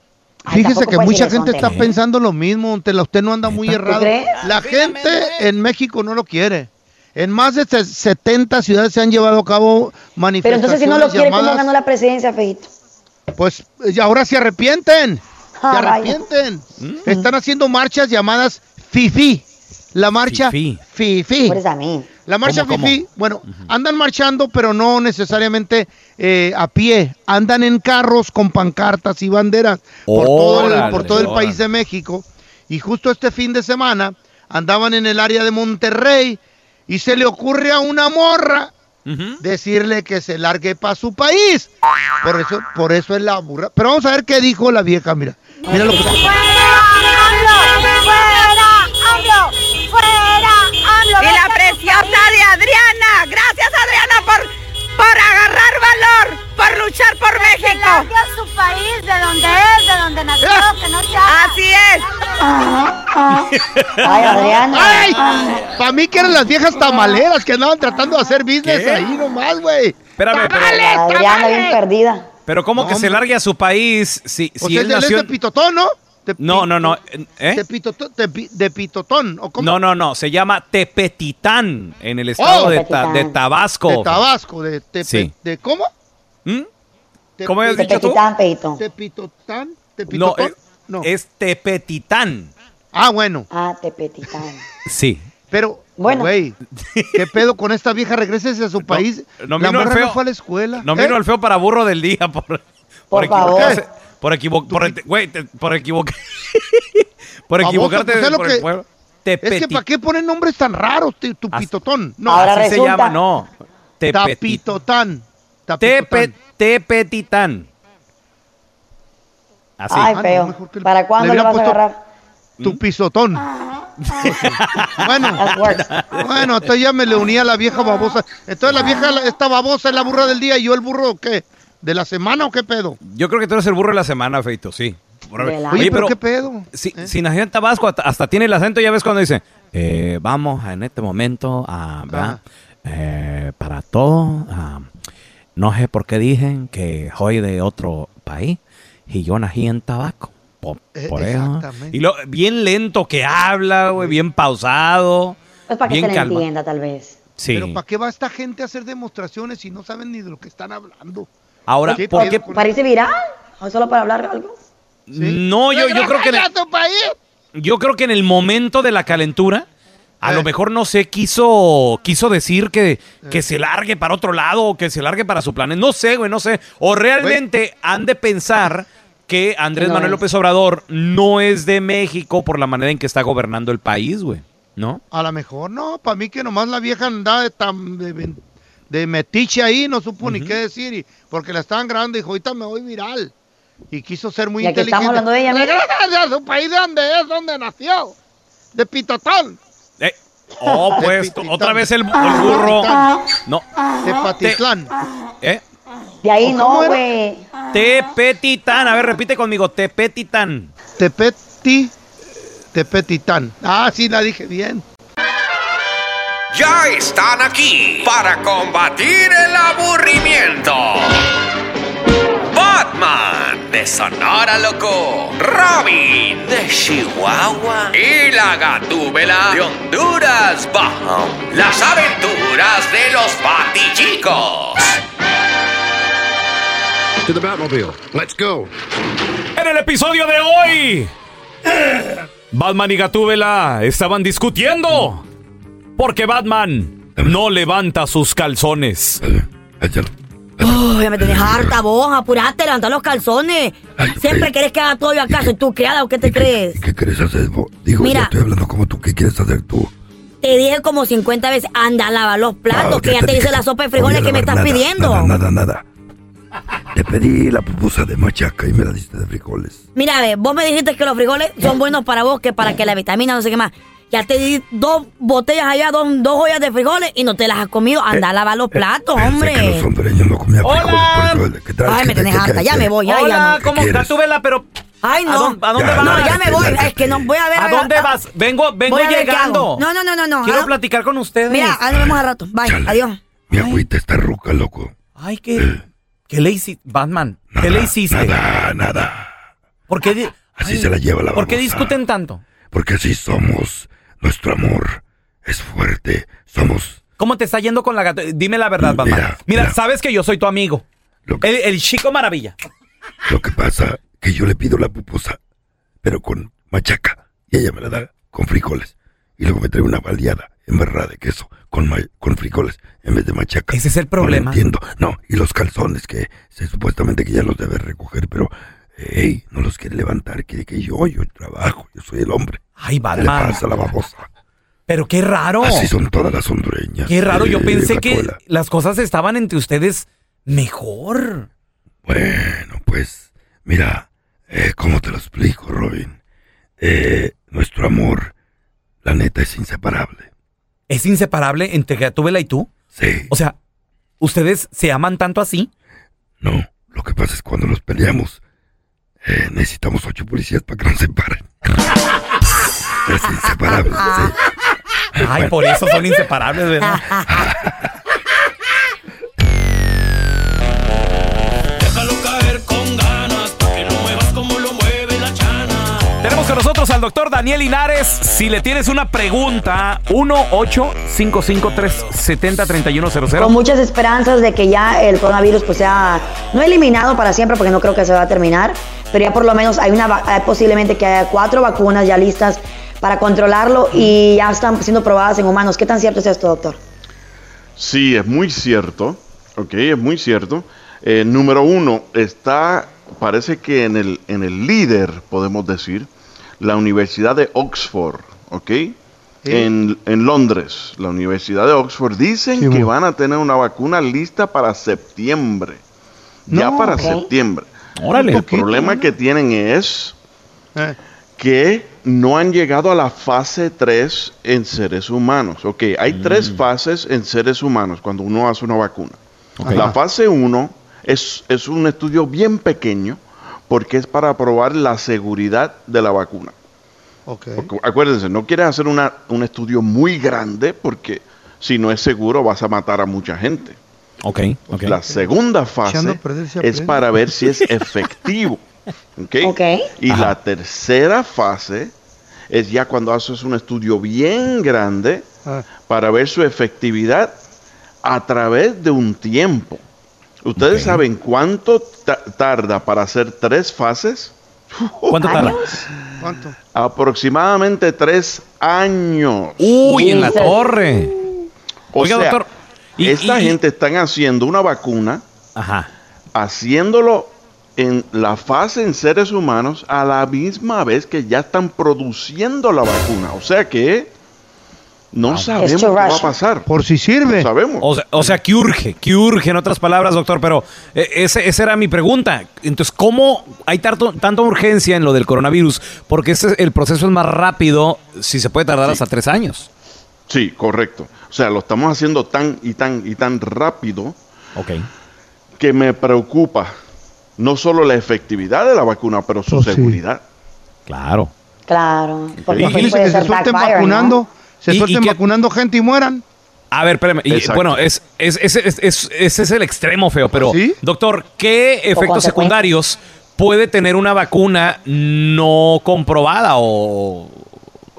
Fíjese que mucha eso, gente está pensando lo mismo, usted no anda muy errado. La gente en México no lo quiere. En más de se- 70 ciudades se han llevado a cabo Pero manifestaciones entonces si no lo quiere, ¿cómo llamadas- ganó la presidencia, Feito? Pues ahora se arrepienten. Se Ah, vaya. arrepienten. Están haciendo marchas llamadas FIFI. La marcha. FIFI. A mí. La marcha ¿Cómo, cómo? FIFI, bueno, andan marchando, pero no necesariamente eh, a pie. Andan en carros con pancartas y banderas por todo el, Órale, por todo el órale. país de México. Y justo este fin de semana andaban en el área de Monterrey y se le ocurre a una morra decirle que se largue para su país. Por eso, por eso es la burra. Pero vamos a ver qué dijo la vieja, mira. Mira lo que Y la preciosa de Adriana. Gracias, Adriana, por, por agarrar valor, por luchar por México. a su país, de donde es, de donde nació, que no se haga. Así es. Ay, Adriana. ¡Ay! Para mí que eran las viejas tamaleras que andaban tratando de hacer business ¿Qué? ahí nomás, güey. Espérame, pero, Adriana bien perdida. Pero ¿cómo que se largue a su país si, O si sea, él él es nació... de Pitotón, ¿no? De No, no, no. ¿eh? De, Pitotón, de, Pi- de Pitotón, ¿o cómo? No, no, no. Se llama Tepetitán en el estado Oh, de, Ta- de Tepetitán. Tabasco. De Tabasco, de, Tepe- Sí. de ¿cómo? ¿Mm? Te- ¿Cómo te- dicho tú? Tepetitán, Peito. Tepitotán, No, Tepitotón. es, No. es Tepetitán. Ah, bueno. Ah, Tepetitán. Sí. Pero, Bueno. güey, ¿qué pedo con esta vieja? Regrésese a su país. no la vino el morra feo. no fue a la escuela. No ¿Eh? vino el feo para burro del día por, por, Por equivocarse. favor. Por equivo- por, güey, te- por por equivocarte pues por que- el pueblo. Es que ¿para qué ponen nombres tan raros, tu pitotón? No, Ahora Así se resulta- llama, no. Tapitotán. Tepe- Tapitotán. Tepetitán. Así. Ay, Ah, no, feo. mejor que le- ¿Para cuándo le vas a agarrar? Tu pisotón. bueno, bueno, entonces ya me le uní a la vieja babosa. Entonces la vieja, la- esta babosa es la burra del día y yo el burro, ¿qué? ¿De la semana o qué pedo? Yo creo que tú eres el burro de la semana, Feito, sí. La- Oye, pero, ¿qué pedo? Si, si nació en Tabasco, hasta, hasta tiene el acento, ya ves cuando dice, eh, vamos en este momento a, ¿verdad? Eh, para todo, ah, no sé por qué dicen que soy de otro país y yo nací en Tabasco. Por, Eh, por eso. exactamente. Y lo, bien lento que habla, güey, bien pausado. Pues para que bien se le calma. entienda, tal vez. Sí. Pero ¿para qué va esta gente a hacer demostraciones si no saben ni de lo que están hablando? Ahora, ¿Qué ¿por qué? con- ¿Para irse viral? ¿O solo para hablar algo? No, yo, yo creo que... en el- ¡Regresa a tu país! Yo creo que en el momento de la calentura, a Eh. lo mejor no sé, quiso, quiso decir que, que se largue para otro lado o que se largue para su planeta. No sé, güey, no sé. O realmente han de pensar que Andrés No Manuel es. López Obrador no es de México por la manera en que está gobernando el país, güey. ¿No? A lo mejor no, para mí que nomás la vieja andaba de, tan, de, de metiche ahí, no supo ni qué decir, y, porque la estaban grabando y dijo, ahorita me voy viral. Y quiso ser muy Y aquí inteligente. estamos hablando de ella, a su país de donde es, donde nació. De Pitotón. Eh, Oh, pues otra vez el, el burro. No. De Patitlán. ¿Eh? De ahí ¿O no, güey. Tepetitán. A ver, repite conmigo. Tepetitán. Tepeti. Tepetitán. Ah, sí, la dije bien. Ya están aquí para combatir el aburrimiento. Batman de Sonora Loco, Robin de Chihuahua y la Gatúbela de Honduras Bajo. Las aventuras de los Batichicos. To the Batmobile. Let's go. En el episodio de hoy, Batman y Gatúbela estaban discutiendo porque Batman no levanta sus calzones. Ya me tenés harta vos, apurate, levanta los calzones. Siempre querés que haga todo yo acá, soy tu criada o qué te crees. ¿Qué quieres hacer vos? Digo, Mira. yo estoy hablando como tú. ¿Qué quieres hacer tú? Te dije como 50 veces, anda, lava los platos, No, que ya te te hice la sopa de frijoles que me estás nada, pidiendo. Nada, nada, nada. Te pedí la pupusa de machaca y me la diste de frijoles. Mira, ve, vos me dijiste que los frijoles son buenos para vos, que para que la vitamina, no sé qué más. Ya te di dos botellas allá, dos, dos ollas de frijoles y no te las has comido. Anda, lava los platos, hombre. Los hondureños no frijoles, por eso... ¿qué traes? Ay, me ¿Qué- tenés harta, ya me voy, ya, Hola, ya no. ¿cómo ¿Qué Gatúbela? Pero Ay, no. ¿A dónde, a dónde Ya, vas? No, ya me voy, es que no voy a ver. ¿A dónde vas? Vengo, vengo a llegando. No, no, no, no, no. Quiero platicar con ustedes. Mira, ahí nos vemos al rato. Bye, adiós. Mi agüita está ruca, loco. Ay, ¿qué, ¿qué le hiciste, Batman? ¿Qué le hiciste? Nada, nada. ¿Por qué, Así Ay, se la lleva la ¿Por qué discuten tanto? Porque así somos. Nuestro amor es fuerte. Somos... ¿Cómo te está yendo con la gata? Dime la verdad, Batman. Mira, mira. sabes que yo soy tu amigo. El, el chico maravilla. Lo que pasa que yo le pido la pupusa, pero con machaca. Y ella me la da con frijoles. Y luego me trae una baleada embarrada de queso con, con frijoles en vez de machaca. Ese es el problema. No entiendo. No, y los calzones que se, supuestamente que ya los debe recoger, pero... Ey, no los quiere levantar, quiere que yo, yo trabajo, yo soy el hombre. Ay, ¿Qué le Batman. pasa la babosa? Pero qué raro. Así son todas las hondureñas. Qué raro, yo Eh, pensé que las cosas estaban entre ustedes mejor. Bueno, pues, mira, eh, ¿cómo te lo explico, Robin? Eh, nuestro amor, la neta, es inseparable. ¿Es inseparable entre Gatúbela y tú? Sí. O sea, ¿ustedes se aman tanto así? No, lo que pasa es cuando nos peleamos, eh, necesitamos ocho policías para que nos separen. es inseparable, sí. Ay, por eso son inseparables, ¿verdad? nosotros al doctor Daniel Linares. Si le tienes una pregunta, 1-855-370-3100. Con muchas esperanzas de que ya el coronavirus pues sea no eliminado para siempre porque no creo que se va a terminar, pero ya por lo menos hay una hay posiblemente que haya cuatro vacunas ya listas para controlarlo y ya están siendo probadas en humanos. ¿Qué tan cierto es esto, doctor? Sí, es muy cierto, ok, es muy cierto. Eh, número uno, está, parece que en el, en el líder, podemos decir, la Universidad de Oxford, ok, en, en Londres, la Universidad de Oxford, dicen que van a tener una vacuna lista para septiembre, ya para septiembre. Órale. El problema que tienen es que no han llegado a la fase 3 en seres humanos. Ok, hay tres fases en seres humanos cuando uno hace una vacuna. La fase 1 es, es un estudio bien pequeño porque es para probar la seguridad de la vacuna. Porque, acuérdense, no quieres hacer una- un estudio muy grande porque si no es seguro vas a matar a mucha gente. Ok, ok. La segunda fase es para ver si es efectivo. ¿ok? Ok. Y la tercera fase es ya cuando haces un estudio bien grande Ah. para ver su efectividad a través de un tiempo. ¿Ustedes saben cuánto ta- tarda para hacer tres fases? ¿Cuánto tarda? ¿Cuánto? Aproximadamente tres años. Uy, en la torre. O Oiga, sea, doctor, y- esta y- y- gente están haciendo una vacuna, Ajá. haciéndolo en la fase en seres humanos a la misma vez que ya están produciendo la vacuna. O sea que no sabemos qué va a pasar. Por si sirve. No sabemos. O sea, o sea, que urge, que urge en otras palabras, doctor, pero eh, ese, esa era mi pregunta. Entonces, ¿cómo hay tanto, tanta urgencia en lo del coronavirus? Porque este, el proceso es más rápido si se puede tardar hasta tres años. Sí, correcto. O sea, lo estamos haciendo tan y tan y tan rápido que me preocupa no solo la efectividad de la vacuna, pero su Oh, sí. seguridad. Claro. Claro. Porque que se suelten backfire, ¿no? Se ¿Y- y suelten qué- vacunando gente y mueran. A ver, espérame. y, bueno, es, es- es- es- es- ese es el extremo feo, pero, doctor, ¿qué efectos secundarios puede tener una vacuna no comprobada o,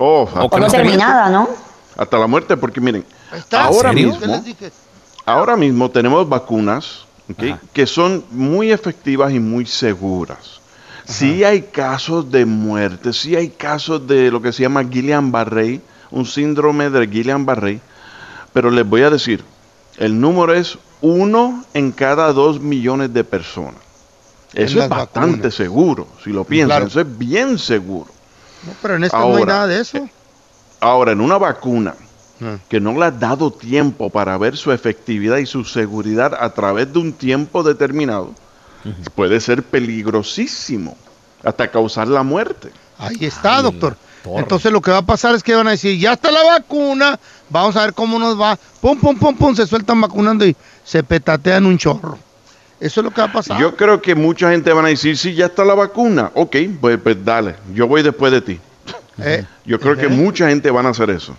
Oh, o O que no terminada, ¿no? Hasta la muerte, porque miren, ahora mismo, ahora mismo tenemos vacunas ¿ok? que son muy efectivas y muy seguras. Sí hay casos de muerte, sí hay casos de lo que se llama Guillain-Barré, un síndrome de Guillain-Barré, pero les voy a decir, el número es uno en cada dos millones de personas. Eso es bastante vacunas. seguro, si lo piensan, Claro. eso es bien seguro. No, pero en esta no hay Ahora, nada de eso. Ahora, en una vacuna Ah. que no le has dado tiempo para ver su efectividad y su seguridad a través de un tiempo determinado, puede ser peligrosísimo, hasta causar la muerte. Ahí está, doctor. Entonces lo que va a pasar es que van a decir, ya está la vacuna, vamos a ver cómo nos va. Pum, pum, pum, pum, se sueltan vacunando y se petatean un chorro. Eso es lo que va a pasar. Yo creo que mucha gente van a decir, sí, ya está la vacuna. Ok, pues, pues dale, yo voy después de ti. Eh, Yo creo que eh. mucha gente van a hacer eso.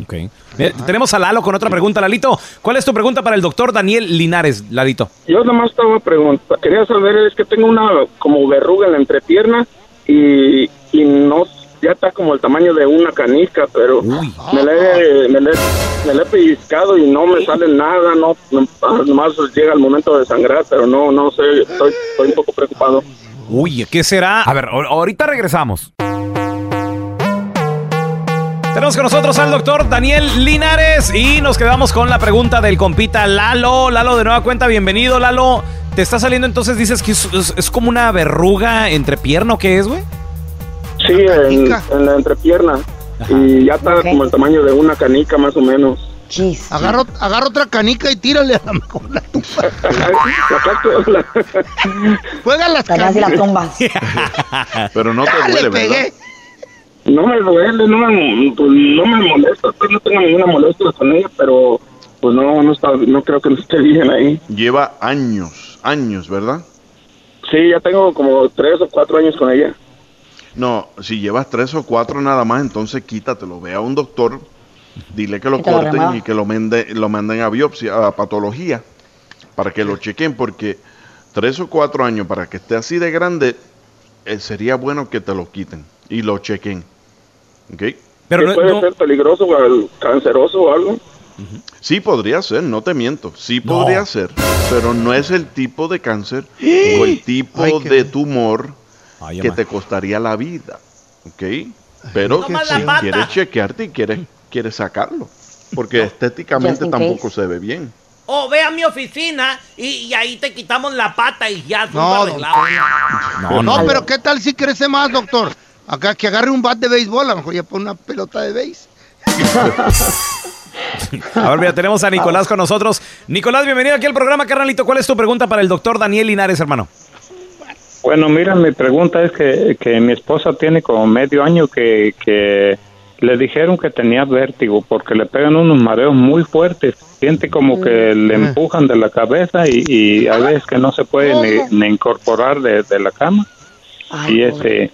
Ok. Mira, tenemos a Lalo con otra pregunta. Lalito, ¿cuál es tu pregunta para el doctor Daniel Linares, Lalito? Yo nada más estaba preguntando, quería saber, es que tengo una como verruga en la entrepierna y, y no, ya está como el tamaño de una canica, pero me la, he, me, la he- me la he pellizcado y no me sale nada, no, nomás llega el momento de sangrar, pero no, no sé, estoy, estoy un poco preocupado. Uy, ¿qué será? A ver, ahor- ahorita regresamos. Tenemos con nosotros al doctor Daniel Linares y nos quedamos con la pregunta del compita Lalo. Lalo, de nueva cuenta, bienvenido, Lalo. ¿Te está saliendo entonces, dices que es, es- es como una verruga entre pierna o qué es, güey? Sí, en, en la entrepierna. Y ya está como el tamaño de una canica más o menos. Agarra, agarra otra canica y tírale a la mejor la tumba. Juega las canicas. tumbas. Pero no te ¡Ah, le duele, ¿verdad? No me duele, no me, pues, no me molesta, pues, no tengo ninguna molestia con ella, pero pues no, no está, no creo que no esté bien ahí. Lleva años, años, ¿verdad? Sí, ya tengo como tres o cuatro años con ella. No, si llevas tres o cuatro nada más, entonces quítatelo. Ve a un doctor, dile que lo corten y que lo, mende- lo manden a biopsia, a patología, para que lo chequen, porque tres o cuatro años para que esté así de grande, eh, sería bueno que te lo quiten y lo chequen. ¿Ok? Pero ¿Qué puede ser peligroso o canceroso o algo? Sí podría ser, no te miento, sí podría ser, pero no es el tipo de cáncer o el tipo Ay, de tumor Ay, que te costaría la vida, ¿ok? Pero la si quieres chequearte y quieres, quieres sacarlo, porque estéticamente tampoco case. se ve bien. O ve a mi oficina y, y ahí te quitamos la pata y ya No. No, No, no. pero ¿qué tal si crece más, doctor? Acá que agarre un bat de béisbol, a lo mejor ya pone una pelota de béis. A ver, mira, tenemos a Nicolás con nosotros. Nicolás, bienvenido aquí al programa, carnalito. ¿Cuál es tu pregunta para el doctor Daniel Linares, hermano? Bueno, mira, mi pregunta es que, que mi esposa tiene como medio año que, que le dijeron que tenía vértigo porque le pegan unos mareos muy fuertes. Siente como que le empujan de la cabeza y, y a veces que no se puede ni, ni incorporar de, de la cama. y este,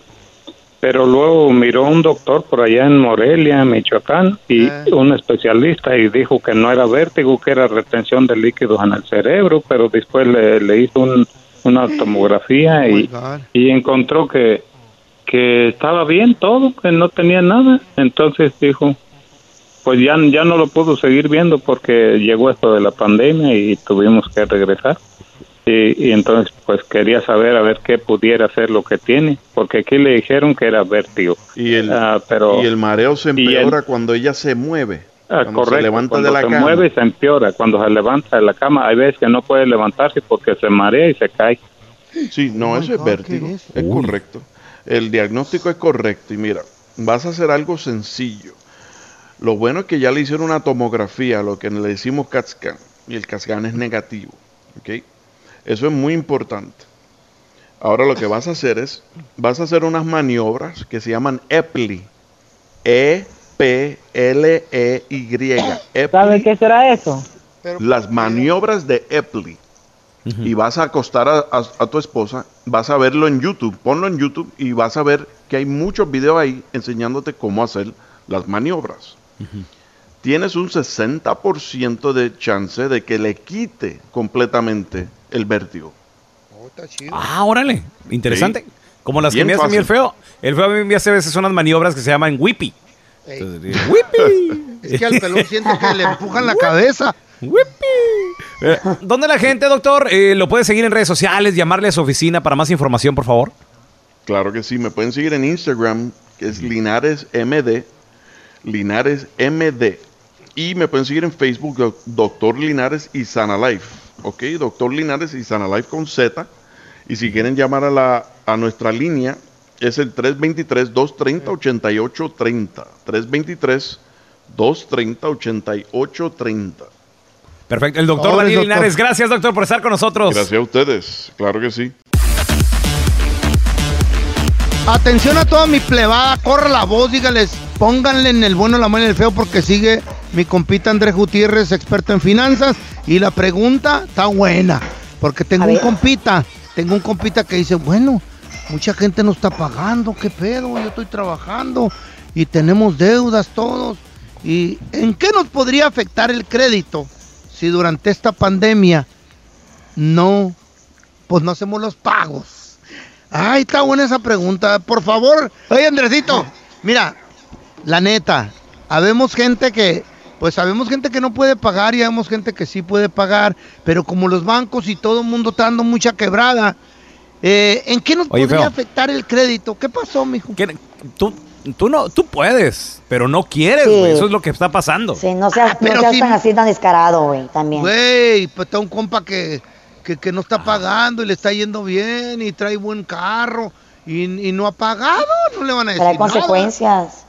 pero luego miró un doctor por allá en Morelia, Michoacán, y un especialista y dijo que no era vértigo, que era retención de líquidos en el cerebro, pero después le, le hizo un- una tomografía y, y encontró que, que estaba bien todo, que no tenía nada. Entonces dijo, pues ya, ya no lo pudo seguir viendo porque llegó esto de la pandemia y tuvimos que regresar. Y, y entonces pues quería saber a ver qué pudiera ser lo que tiene, porque aquí le dijeron que era vértigo. Y el, Ah, pero, y el mareo se el- empeora cuando ella se mueve, Ah, cuando correcto, se levanta cuando de la se cama. mueve se empeora, cuando se levanta de la cama hay veces que no puede levantarse porque se marea y se cae. Sí, no, eso es vértigo, es, correcto. El diagnóstico es correcto y mira, vas a hacer algo sencillo. Lo bueno es que ya le hicieron una tomografía, lo que le decimos CAT scan, y el CAT scan es negativo, ¿ok? Eso es muy importante. Ahora lo que vas a hacer es, vas a hacer unas maniobras que se llaman EPLI, E E-P-L-E-Y. ¿Sabe qué será eso? las maniobras de Epley. Y vas a acostar a, a- a tu esposa, vas a verlo en YouTube, ponlo en YouTube y vas a ver que hay muchos videos ahí enseñándote cómo hacer las maniobras. Tienes un 60% de chance de que le quite completamente el vértigo. Ah, órale. Interesante. Sí. Como las Bien que me hace a mí el feo. El feo a mí me hace a veces unas maniobras que se llaman whippy. Entonces, Es que al pelón siente que le empujan la cabeza. Eh, ¿Dónde la gente, doctor, eh, lo puede seguir en redes sociales, llamarle a su oficina para más información, por favor? Claro que sí, me pueden seguir en Instagram, que es Linares MD, Linares MD. Y me pueden seguir en Facebook, doc- Doctor Linares y Sana Life. Ok, Doctor Linares y Sana Life con Z. Y si quieren llamar a, la, a nuestra línea, es el 323-230-8830. 323-230-8830. Perfecto. El doctor Daniel doctor. Linares, gracias, doctor, por estar con nosotros. Gracias a ustedes, claro que sí. Atención a toda mi plebada, corra la voz, dígales, pónganle en el bueno, la mala y el feo, porque sigue mi compita Andrés Gutiérrez, experto en finanzas, y la pregunta está buena, porque tengo un compita, tengo un compita que dice, bueno, mucha gente no está pagando, qué pedo, yo estoy trabajando y tenemos deudas todos, y ¿en qué nos podría afectar el crédito si durante esta pandemia no, pues no hacemos los pagos? Ay, está buena esa pregunta. Por favor, oye Andresito, mira, la neta, habemos gente que, pues sabemos gente que no puede pagar y habemos gente que sí puede pagar, pero como los bancos y todo el mundo está dando mucha quebrada, eh, ¿en qué nos Oye, podría feo. afectar el crédito? ¿Qué pasó, mijo? Tú, tú no, tú puedes, pero no quieres, Sí. güey. Eso es lo que está pasando. Sí, no seas, no pero seas tan así tan descarado, güey, también. Güey, pues está un compa que, que, que no está pagando y le está yendo bien y trae buen carro y, y no ha pagado, no le van a Pero decir hay nada. consecuencias.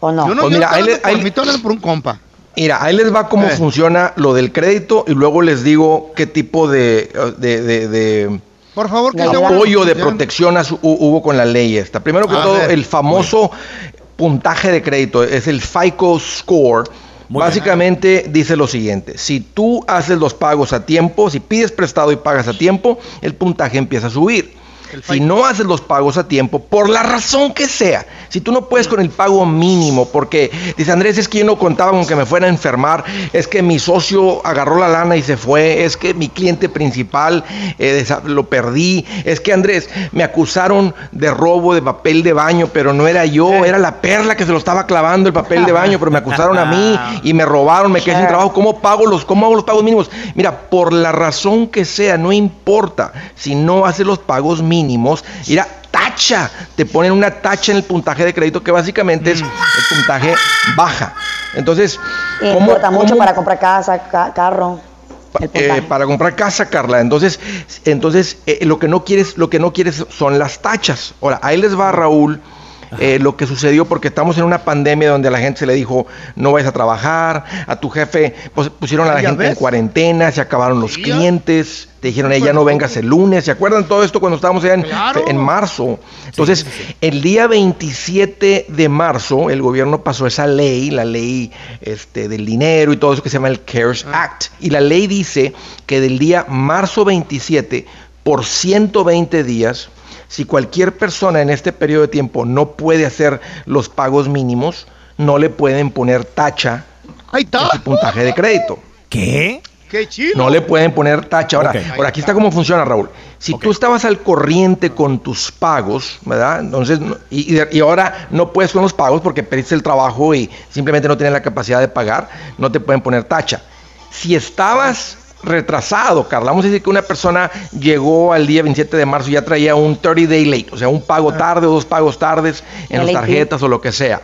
¿O no? Yo no Pues mira, ahí le- hablando por ahí- por un compa. Mira, ahí les va cómo Eh. funciona lo del crédito y luego les digo qué tipo de, de, de- de Por favor, que apoyo de protección hubo con la ley esta. Primero que A todo, ver. el famoso puntaje de crédito es el FICO score. Básicamente dice lo siguiente, si tú haces los pagos a tiempo, si pides prestado y pagas a tiempo, el puntaje empieza a subir. Si no haces los pagos a tiempo, por la razón que sea, si tú no puedes con el pago mínimo, porque dice Andrés, es que yo no contaba con que me fuera a enfermar, es que mi socio agarró la lana y se fue, es que mi cliente principal eh, lo perdí, es que Andrés, me acusaron de robo de papel de baño, pero no era yo, era la perla que se lo estaba clavando el papel de baño, pero me acusaron a mí y me robaron, me quedé sin trabajo, ¿cómo pago los, cómo hago los pagos mínimos? Mira, por la razón que sea, no importa, si no haces los pagos mínimos, mira, tacha, te ponen una tacha en el puntaje de crédito que básicamente es el puntaje baja. Entonces, Y ¿cómo- importa mucho cómo- para comprar casa, ca- carro. Eh, para comprar casa, Carla. Entonces, entonces eh, lo que no quieres, lo que no quieres son las tachas. Ahora, ahí les va Raúl. Eh, lo que sucedió porque estamos en una pandemia donde a la gente se le dijo no vayas a trabajar, a tu jefe pues, pusieron a la gente en cuarentena, se acabaron los clientes, te dijeron "Eh, ya no vengas el lunes, ¿se acuerdan todo esto cuando estábamos allá en, Claro. en marzo? Entonces, el día 27 de marzo el gobierno pasó esa ley, la ley este, del dinero y todo eso que se llama el CARES Act. Y la ley dice que del día marzo 27 por 120 días, si cualquier persona en este periodo de tiempo no puede hacer los pagos mínimos, no le pueden poner tacha en su puntaje de crédito. ¿Qué? Qué chido. No le pueden poner tacha. Ahora, Ok. ahora aquí está cómo funciona, Raúl. Si tú estabas al corriente con tus pagos, ¿verdad? Entonces, y, y ahora no puedes con los pagos porque pediste el trabajo y simplemente no tienes la capacidad de pagar, no te pueden poner tacha. Si estabas retrasado, Carla, vamos a decir que una persona llegó al día 27 de marzo y ya traía un 30 day late, o sea, un pago tarde o dos pagos tardes en las tarjetas o lo que sea.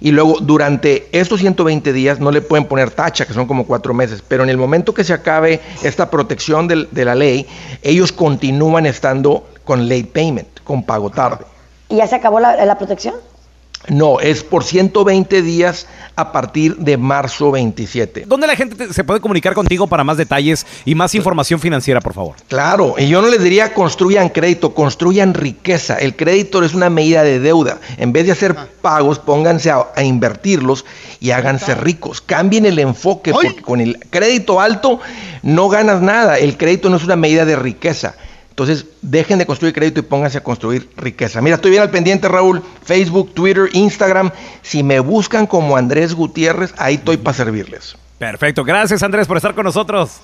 Y luego durante estos 120 días no le pueden poner tacha, que son como cuatro meses, pero en el momento que se acabe esta protección del- de la ley, ellos continúan estando con late payment, con pago tarde. ¿Y ya se acabó la, la protección? No, es por 120 días a partir de marzo 27. ¿Dónde la gente te- se puede comunicar contigo para más detalles y más información financiera, por favor? Claro, y yo no les diría construyan crédito, construyan riqueza. El crédito es una medida de deuda. En vez de hacer pagos, pónganse a, a invertirlos y háganse ricos. Cambien el enfoque, porque con el crédito alto no ganas nada. El crédito no es una medida de riqueza. Entonces, dejen de construir crédito y pónganse a construir riqueza. Mira, estoy bien al pendiente, Raúl. Facebook, Twitter, Instagram. Si me buscan como Andrés Gutiérrez, ahí estoy para servirles. Perfecto. Gracias, Andrés, por estar con nosotros.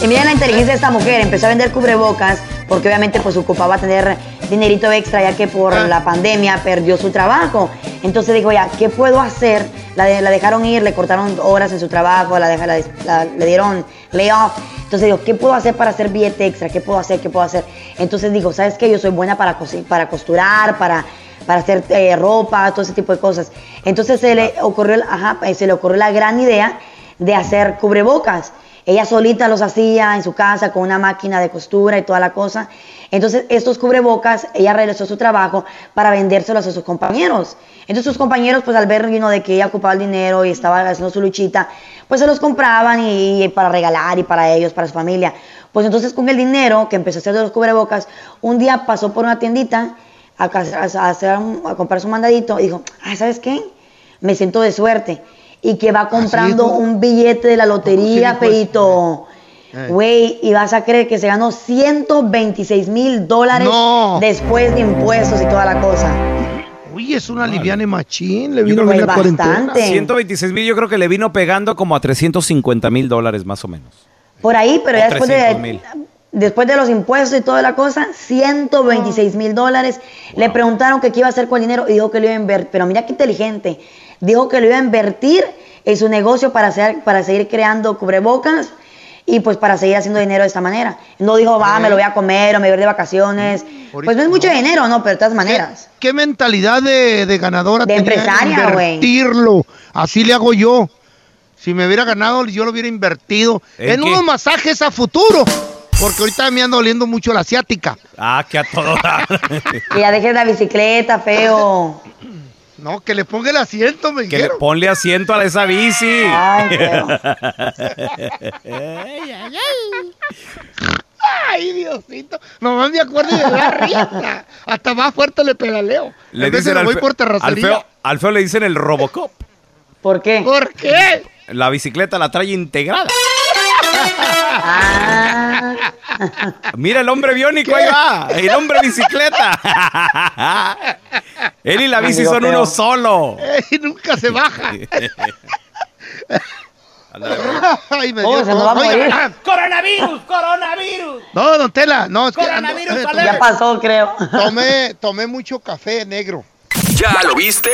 Y miren la inteligencia de esta mujer, empezó a vender cubrebocas porque obviamente pues ocupaba tener dinerito extra ya que por la pandemia perdió su trabajo. Entonces dijo, ya, ¿qué puedo hacer? La, de- la dejaron ir, le cortaron horas en su trabajo, la, la- le dieron layoff. Entonces dijo, ¿qué puedo hacer para hacer billete extra? ¿Qué puedo hacer? ¿Qué puedo hacer? Entonces dijo, ¿sabes qué? Yo soy buena para, para costurar, para, para hacer eh, ropa, todo ese tipo de cosas. Entonces se le ocurrió, ajá, eh, se le ocurrió la gran idea de hacer cubrebocas. Ella solita los hacía en su casa con una máquina de costura y toda la cosa. Entonces, estos cubrebocas, ella realizó su trabajo para vendérselos a sus compañeros. Entonces, sus compañeros, pues al ver you know, de que ella ocupaba el dinero y estaba haciendo su luchita, pues se los compraban y, para regalar y para ellos, para su familia. Pues entonces, con el dinero que empezó a hacer de los cubrebocas, un día pasó por una tiendita a, ca- a hacer a comprar su mandadito y dijo, ah, ¿sabes qué? Me siento de suerte. Y que va comprando dijo? un billete de la lotería? Peito. Eh. Güey, y vas a creer que se ganó 126 mil dólares No. después de impuestos y toda la cosa. Uy, es una liviane machín, le Yo vino creo bien que la cuarentena. 126 mil, yo creo que le vino pegando como a 350 mil dólares más o menos. Por ahí, pero O ya después 300,000. de, después de los impuestos y toda la cosa, 126 mil dólares. Le preguntaron que qué iba a hacer con el dinero y dijo que lo iba a invertir. Pero mira qué inteligente. Dijo que lo iba a invertir en su negocio para, hacer, para seguir creando cubrebocas y pues para seguir haciendo dinero de esta manera. No dijo, va, me lo voy a comer o me voy a ir de vacaciones. Pues no es mucho dinero, ¿no? Pero de todas maneras. ¿Qué mentalidad de, de ganadora De tenía empresaria, güey. Invertirlo. Así le hago yo. Si me hubiera ganado, yo lo hubiera invertido ¿En unos masajes a futuro. Porque ahorita me anda oliendo mucho la asiática. Ah, que a todo dar. Que ya dejes la bicicleta, feo. No, que le ponga el asiento, me Que le dijeron. ponle asiento a esa bici. Ay, feo. Ay, Diosito. Nomás me acuerdo de la risa. Hasta más fuerte le pedaleo. Le en dicen me al, voy por al terracería. feo, al feo le dicen el Robocop. ¿Por qué? ¿Por qué? La bicicleta la trae integrada. Ah. Mira el hombre biónico, ahí va. El hombre bicicleta. Él y la bici son uno solo. Ey, nunca se baja. Ay, me Oh, dio ¡Coronavirus! ¡Coronavirus! No, don Tela, no, es que ando- eh. Ya pasó, creo. tomé, tomé mucho café negro. ¿Ya lo viste?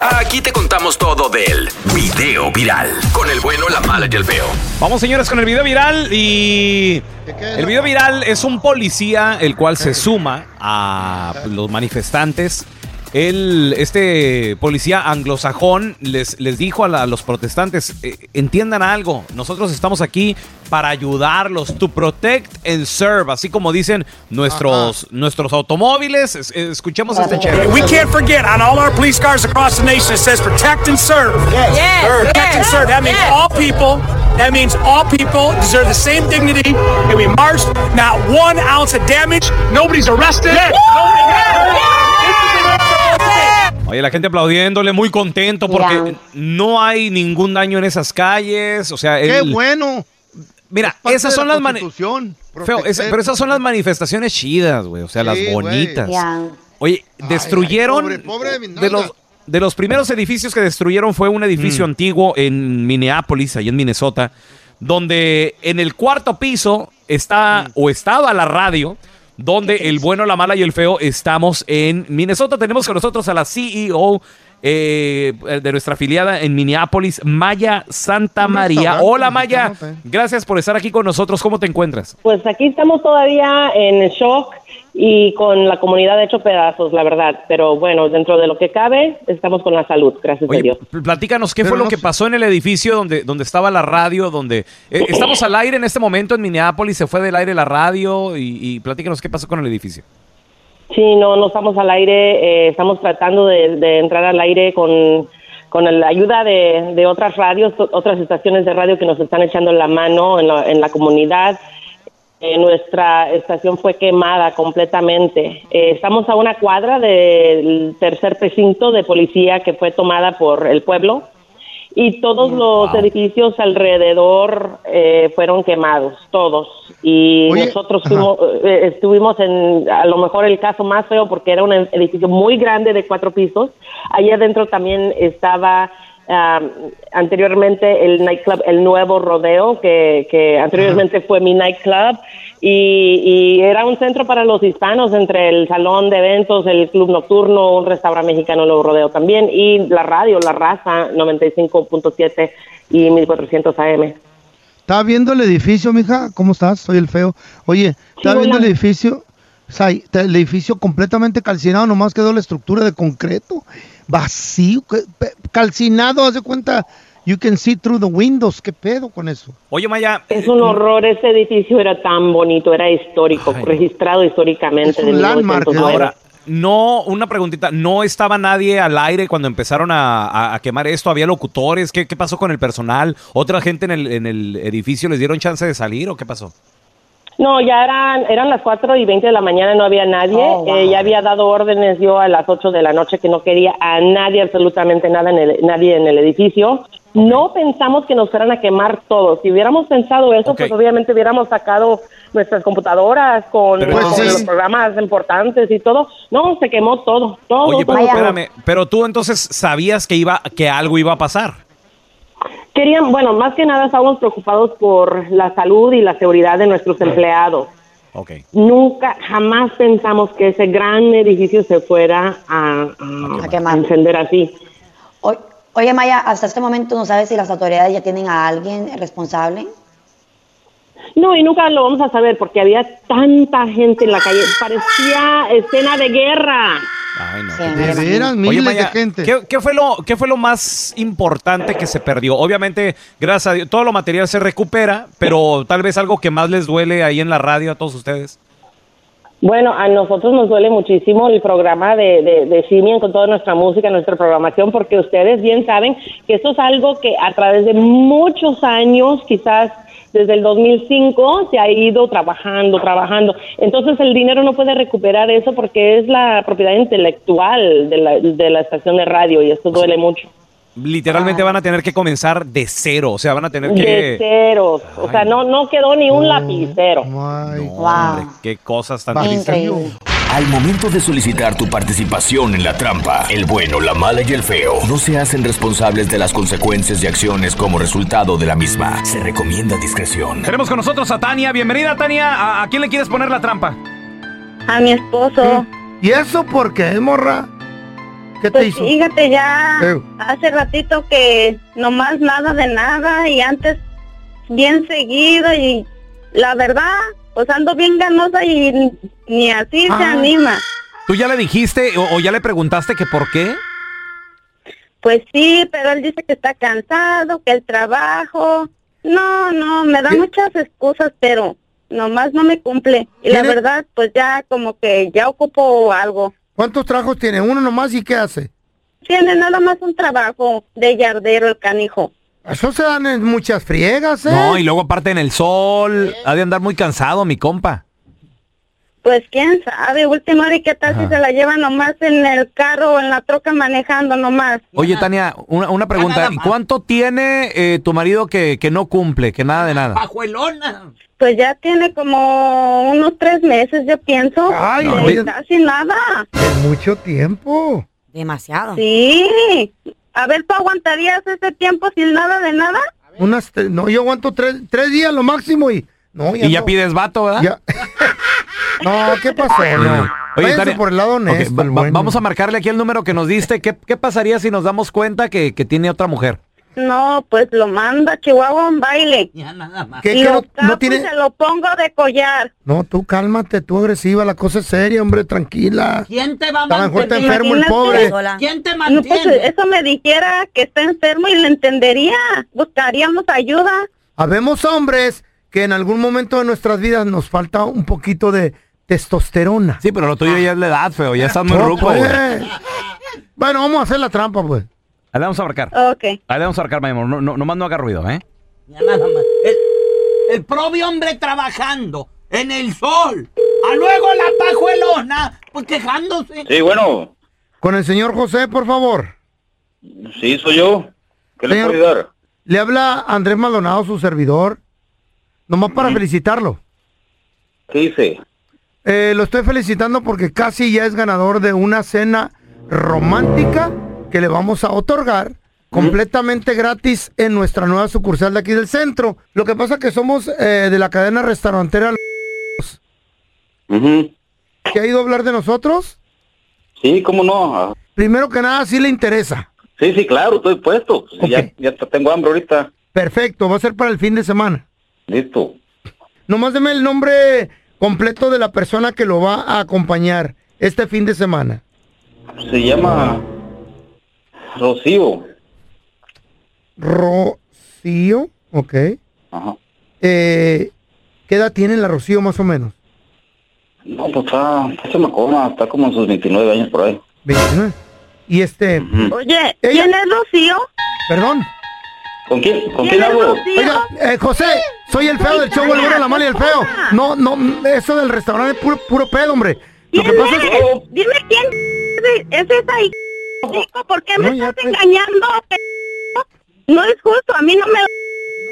Aquí te contamos todo del video viral. Con el bueno, la mala y el feo. Vamos, señores, con el video viral y... El video viral es un policía el cual se suma a los manifestantes. Él, este policía anglosajón les, les dijo a, la- a los protestantes, "Eh, entiendan algo, nosotros estamos aquí para ayudarlos, to protect and serve, así como dicen nuestros, nuestros automóviles. Es- Escuchemos este chévere. We can't forget on all our police cars across the nation it says protect and serve. Yes, Protect and yes, serve. That means yes. all people. That means all people deserve the same dignity. And we marched, not one ounce of damage. Nobody's arrested. Oye, la gente aplaudiéndole, muy contento porque no hay ningún daño en esas calles. O sea, Qué él- bueno. Mira, esas son la las mani- Constitución, Feo, proteger. esa- pero esas son las manifestaciones chidas, güey. O sea, las Sí, bonitas. Oye, destruyeron. ay, pobre, pobre de los, de los primeros edificios que destruyeron fue un edificio antiguo en Minneapolis, ahí en Minnesota, donde en el cuarto piso está o estaba la radio. Donde el bueno, la mala y el feo estamos en Minnesota. Tenemos con nosotros a la CEO eh, de nuestra afiliada en Minneapolis, Maya Santa María. Hola Maya, gracias por estar aquí con nosotros. ¿Cómo te encuentras? Pues aquí estamos todavía en shock y con la comunidad hecho pedazos, la verdad. Pero bueno, dentro de lo que cabe, estamos con la salud, gracias a Dios. pl- platícanos, ¿qué Pero fue lo que sé. pasó en el edificio donde, donde estaba la radio? donde eh, Estamos al aire en este momento en Minneapolis, se fue del aire la radio y, y platícanos qué pasó con el edificio. Sí, no, no estamos al aire, eh, estamos tratando de, entrar al aire con, con la ayuda de, de otras radios, otras estaciones de radio que nos están echando la mano en la, en la comunidad. Eh, nuestra estación fue quemada completamente. Eh, estamos a una cuadra del tercer precinto de policía que fue tomada por el pueblo y todos los edificios alrededor eh, fueron quemados, todos. Y Oye, nosotros fuimos, eh, estuvimos en a lo mejor el caso más feo porque era un edificio muy grande de cuatro pisos. Allí adentro también estaba ah, anteriormente el nightclub El Nuevo Rodeo, que, que anteriormente fue mi nightclub. Y, y era un centro para los hispanos entre el salón de eventos, el club nocturno, un restaurante mexicano El Nuevo Rodeo también y la radio, la raza 95.7 y 1400 AM. ¿Estaba viendo el edificio, mija? ¿Cómo estás? Soy el feo. Oye, ¿estaba viendo el edificio? O sea, el edificio completamente calcinado, nomás quedó la estructura de concreto. Vacío, calcinado, haz de cuenta. You can see through the windows. ¿Qué pedo con eso? Oye, Maya. Es un horror, ese edificio era tan bonito, era histórico, registrado históricamente. Es un landmark, 1909. Ahora, no, una preguntita, ¿no estaba nadie al aire cuando empezaron a, a- a quemar esto? ¿Había locutores? ¿Qué, qué pasó con el personal? ¿Otra gente en el, en el edificio les dieron chance de salir o qué pasó? No, ya eran, eran las 4 y 20 de la mañana, no había nadie. Oh, wow. Eh, ya había dado órdenes yo a las 8 de la noche que no quería a nadie, absolutamente nada en el, nadie en el edificio. No pensamos que nos fueran a quemar todos. Si hubiéramos pensado eso, pues obviamente hubiéramos sacado nuestras computadoras con, Pero con entonces- los programas importantes y todo. No, se quemó todo, todo. Oye, pero todo. espérame, pero tú entonces sabías que iba, que algo iba a pasar. Querían, bueno, más que nada estábamos preocupados por la salud y la seguridad de nuestros empleados. Ok. Nunca, jamás pensamos que ese gran edificio se fuera a, a- A quemar. a encender así. O- Oye, Maya, hasta este momento no sabes si las autoridades ya tienen a alguien responsable. No, y nunca lo vamos a saber porque había tanta gente en la calle. Parecía escena de guerra. Ay, no. Sí, qué de veras, Oye, miles de Maya, gente. ¿qué, qué fue lo, ¿Qué fue lo más importante que se perdió? Obviamente, gracias a Dios, todo lo material se recupera, pero tal vez algo que más les duele ahí en la radio a todos ustedes. Bueno, a nosotros nos duele muchísimo el programa de, de, de Simian con toda nuestra música, nuestra programación, porque ustedes bien saben que esto es algo que a través de muchos años, quizás desde el 2005, se ha ido trabajando, trabajando. Entonces el dinero no puede recuperar eso porque es la propiedad intelectual de la, de la estación de radio y esto duele mucho. Literalmente van a tener que comenzar de cero, o sea, van a tener De que... ceros. O sea, no, no quedó ni un lapicero. Hombre, qué cosas tan tristes. Al momento de solicitar tu participación en la trampa, el bueno, la mala y el feo no se hacen responsables de las consecuencias y acciones como resultado de la misma. Se recomienda discreción. Tenemos con nosotros a Tania. Bienvenida, Tania. ¿A, a quién le quieres poner la trampa? A mi esposo. ¿Y eso por qué, morra? ¿Qué te Pues hizo? fíjate ya, Eh. hace ratito que nomás nada de nada y antes bien seguido y la verdad, pues ando bien ganosa y ni- así se Ah. anima. ¿Tú ya le dijiste o, o ya le preguntaste que por qué? Pues sí, pero él dice que está cansado, que el trabajo. No, no, me da muchas excusas, pero nomás no me cumple. Y la ¿Tiene- verdad, pues ya como que ya ocupo algo. ¿Cuántos trabajos tiene? ¿Uno nomás y qué hace? Tiene nada más un trabajo de yardero el canijo. Eso se dan en muchas friegas, ¿eh? No, y luego aparte en el sol, ha de andar muy cansado, mi compa. Pues quién sabe, última hora y qué tal si se la lleva nomás en el carro o en la troca manejando nomás. Oye, Tania, una, una pregunta. ¿Y ¿Cuánto tiene eh, tu marido que, que no cumple, que nada de nada? Pajuelona. Pues ya tiene como unos tres meses, yo pienso. Ay, oye. casi nada. Es mucho tiempo. Demasiado. Sí. A ver, ¿tú aguantarías ese tiempo sin nada de nada? Unas, no, yo aguanto tres, tres días lo máximo y... No, Y ya no. pides vato, ¿verdad? Ya. No, ¿qué pasó? No. Tania, por el lado honesto, va- el va- bueno. Vamos a marcarle aquí el número que nos diste. ¿Qué, qué pasaría si nos damos cuenta que, que tiene otra mujer? No, pues lo manda a Chihuahua a un baile. Ya nada más. ¿Qué, y qué lo no- no tiene- se lo pongo de collar. No, tú cálmate, tú agresiva, la cosa es seria, hombre, tranquila. ¿Quién te va a lo mejor está enfermo el pobre. ¿Quién te mantiene? pues eso me dijera que está enfermo y le entendería. Buscaríamos ayuda. Habemos hombres que en algún momento de nuestras vidas nos falta un poquito de testosterona. Sí, pero lo tuyo ya es la edad, feo. Ya estás muy No, ruco, pues. güey. Bueno, vamos a hacer la trampa, pues. Ahí le vamos a marcar. Ok. Ahí le vamos a marcar, mi amor. No, no, nomás no haga ruido, ¿eh? Ya nada más. El, el propio hombre trabajando en el sol. A luego la pajuelona, pues quejándose. Sí, bueno, Con el señor José, por favor. sí, soy yo. ¿Qué le Señor- puedo ayudar? Le habla Andrés Maldonado, su servidor. Nomás para felicitarlo. ¿Qué hice? Eh, lo estoy felicitando porque casi ya es ganador de una cena romántica que le vamos a otorgar completamente gratis en nuestra nueva sucursal de aquí del centro. Lo que pasa que somos eh, de la cadena restaurantera ¿Que ha ido a hablar de nosotros? Sí, cómo no. Primero que nada, sí le interesa. Sí, sí, claro, estoy puesto. Sí, Ya, ya tengo hambre ahorita. Perfecto, va a ser para el fin de semana. Listo. Nomás deme el nombre completo de la persona que lo va a acompañar este fin de semana. Se llama Rocío. Rocío, ok. Ajá. Eh, ¿Qué edad tiene la Rocío más o menos? No, pues está, está chamacona, está como en sus 29 años por ahí. 29. Y este... Oye, ¿quién es Rocío? Perdón. ¿Con quién? ¿Con ¿Quién hablo? Oiga, eh, José, soy el feo del show, el bueno, la mala y el feo. No, no, eso del restaurante es puro, puro pedo, hombre. Lo que ¿Quién pasa es es? que... Dime quién es esa hijo. ¿Por qué me No, estás engañando? No es justo, a mí no me